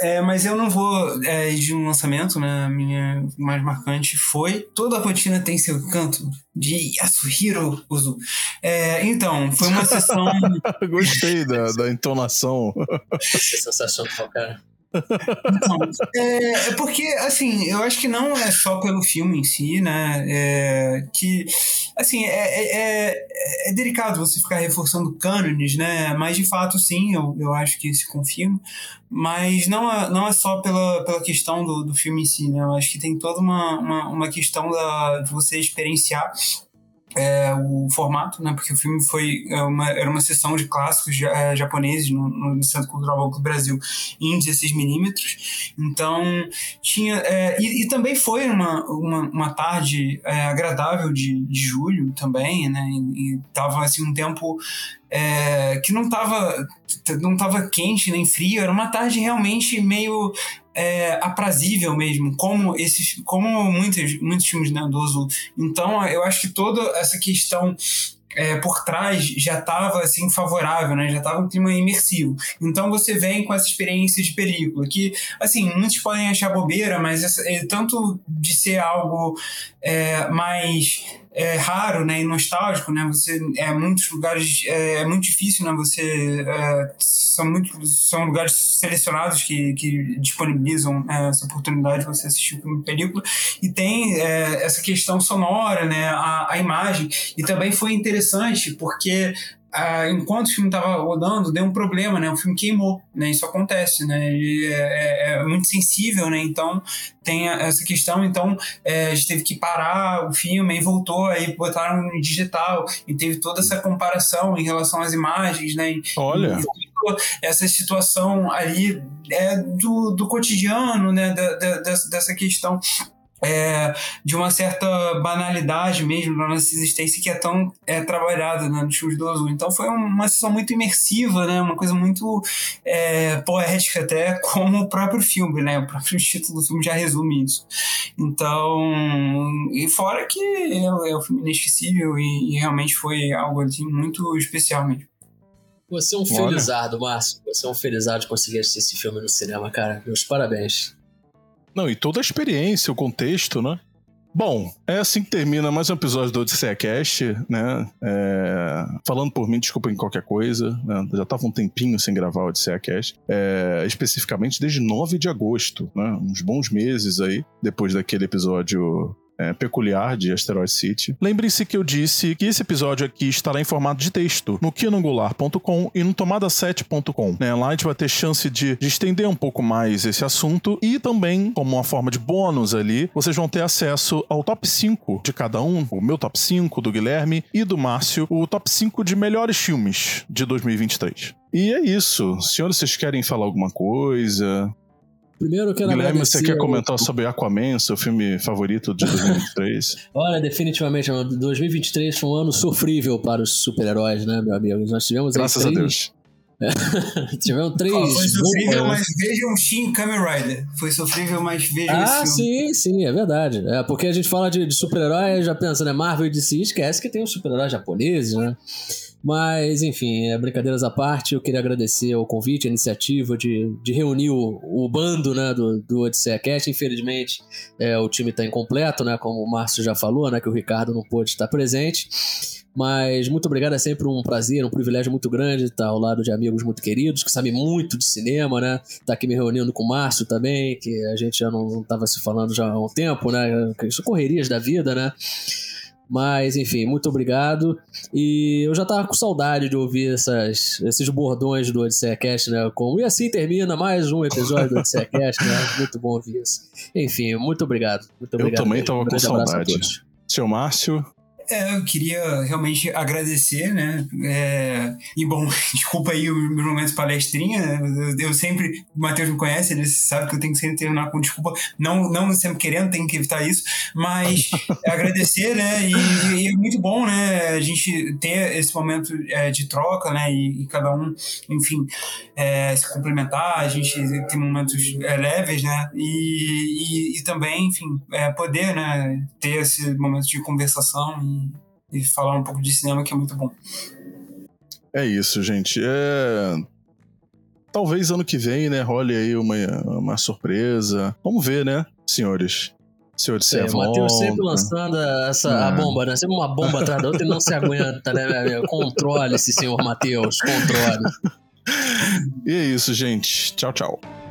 é, mas eu não vou é, de um lançamento, né, a minha mais marcante foi Toda a Rotina Tem Seu Canto, de Yasuhiro Uzu. É, então, foi uma sessão... Gostei da, da entonação. Sensacional, cara. Então, é, porque, assim, eu acho que não é só pelo filme em si, né? É, que, assim, é, é, é, é delicado você ficar reforçando cânones, né? Mas, de fato, sim, eu, eu acho que se confirma. Mas não é, não é só pela, pela questão do, do filme em si, né? Eu acho que tem toda uma, uma, uma questão da, de você experienciar é, o formato, né? Porque o filme foi é, uma, era uma sessão de clássicos é, japoneses no, no, Centro Cultural Banco do Brasil em 16 milímetros. Então tinha é, e, e, também foi uma, uma, uma tarde é, agradável de, de julho também, né? E, e tava assim um tempo é, que não estava não tava quente nem frio, era uma tarde realmente meio é, aprazível mesmo, como esses, como muitos, muitos filmes né, do Ozu. Então, eu acho que toda essa questão é, por trás já estava assim favorável, né? Já estava um clima imersivo. Então você vem com essa experiência de película que, assim, muitos podem achar bobeira, mas essa, é, tanto de ser algo é, mais é raro, né, e nostálgico, né? Você é muitos lugares é, é muito difícil, né? Você é, são muito são lugares selecionados que, que disponibilizam né, essa oportunidade de você assistir uma película e tem é, essa questão sonora, né? A, a imagem e também foi interessante porque ah, enquanto o filme estava rodando, deu um problema, né? O filme queimou, né? Isso acontece, né? É, é, é, muito sensível, né? Então tem essa questão, então é, a gente teve que parar o filme e voltou, aí botaram no digital e teve toda essa comparação em relação às imagens, né? Olha. E, essa situação ali é do, do cotidiano, né? Da, da, dessa questão é, de uma certa banalidade mesmo da nossa existência que é tão é, trabalhada né, nos filmes do Azul. Então foi uma sessão muito imersiva, né, uma coisa muito é, poética até, como o próprio filme, né, o próprio título do filme já resume isso. Então, e fora que é, é um filme inesquecível e, e, realmente foi algo assim, muito especial mesmo. Você é um felizardo, Márcio. Você é um felizardo de conseguir assistir esse filme no cinema, cara. Meus parabéns. Não, e toda a experiência, o contexto, né? Bom, é assim que termina mais um episódio do Odisseia Cast, né? É... Falando por mim, desculpa em qualquer coisa, né? já tava um tempinho sem gravar o Odisseia Cast, é... especificamente desde 9 de agosto, né? Uns bons meses aí, depois daquele episódio é, peculiar de Asteroid City. Lembre-se que eu disse que esse episódio aqui estará em formato de texto no quinangular.com e no tomada7.com. Né? Lá a gente vai ter chance de, de, estender um pouco mais esse assunto e também, como uma forma de bônus ali, vocês vão ter acesso ao top 5 de cada um, o meu top 5, do Guilherme e do Márcio, o top 5 de melhores filmes de 2023. E é isso. Senhores, vocês querem falar alguma coisa? Primeiro eu quero Guilherme, você quer comentar sobre Aquaman, seu filme favorito de 2023? Olha, definitivamente, 2023 foi um ano sofrível para os super-heróis, né, meu amigo? Nós tivemos Graças três... a Deus. Tivemos três. Oh, foi sofrível, mas vejam Shin Kamen Rider. Foi sofrível, mas vejam Ah, esse sim, sim, é verdade. É, porque a gente fala de, de super-herói, já pensa, né? Marvel e DC, esquece que tem os super-heróis japoneses, né? Mas, enfim, é, brincadeiras à parte, eu queria agradecer o convite, a iniciativa de, de reunir o, o bando né, do, do Odisseia Cast. Infelizmente, é, o time está incompleto, né, como o Márcio já falou, né, que o Ricardo não pôde estar presente. Mas muito obrigado, é sempre um prazer, um privilégio muito grande estar ao lado de amigos muito queridos, que sabem muito de cinema, né? Tá aqui me reunindo com o Márcio também, que a gente já não estava se falando já há um tempo, né? Correrias da vida, né? Mas, enfim, muito obrigado. E eu já tava com saudade de ouvir essas, esses bordões do Odisseia Cast, né? Como, e assim termina mais um episódio do Odisseia Cast, né? Muito bom ouvir isso. Enfim, muito obrigado. Muito obrigado. Eu também tava com saudade. Seu Márcio, é, eu queria realmente agradecer, né? É, e bom, desculpa aí o meu momento palestrinha. Né? Eu, eu, sempre, o Matheus me conhece, ele sabe que eu tenho que sempre terminar com desculpa, não, não sempre querendo, tenho que evitar isso, mas agradecer, né? E, e, é muito bom, né? A gente ter esse momento é, de troca, né? E, e cada um, enfim, é, se complementar, a gente tem momentos é, leves, né? E, e, também, enfim, é, poder, né? Ter esse momento de conversação e, falar um pouco de cinema que é muito bom. É isso, gente. É... Talvez ano que vem, né, role aí uma, uma surpresa. Vamos ver, né, senhores? Senhor de é, O Matheus sempre lançando essa, a é. bomba, né? Sempre uma bomba atrás da outra e não se aguenta, né, meu amigo? Controle esse senhor Matheus, controle. e é isso, gente. Tchau, tchau.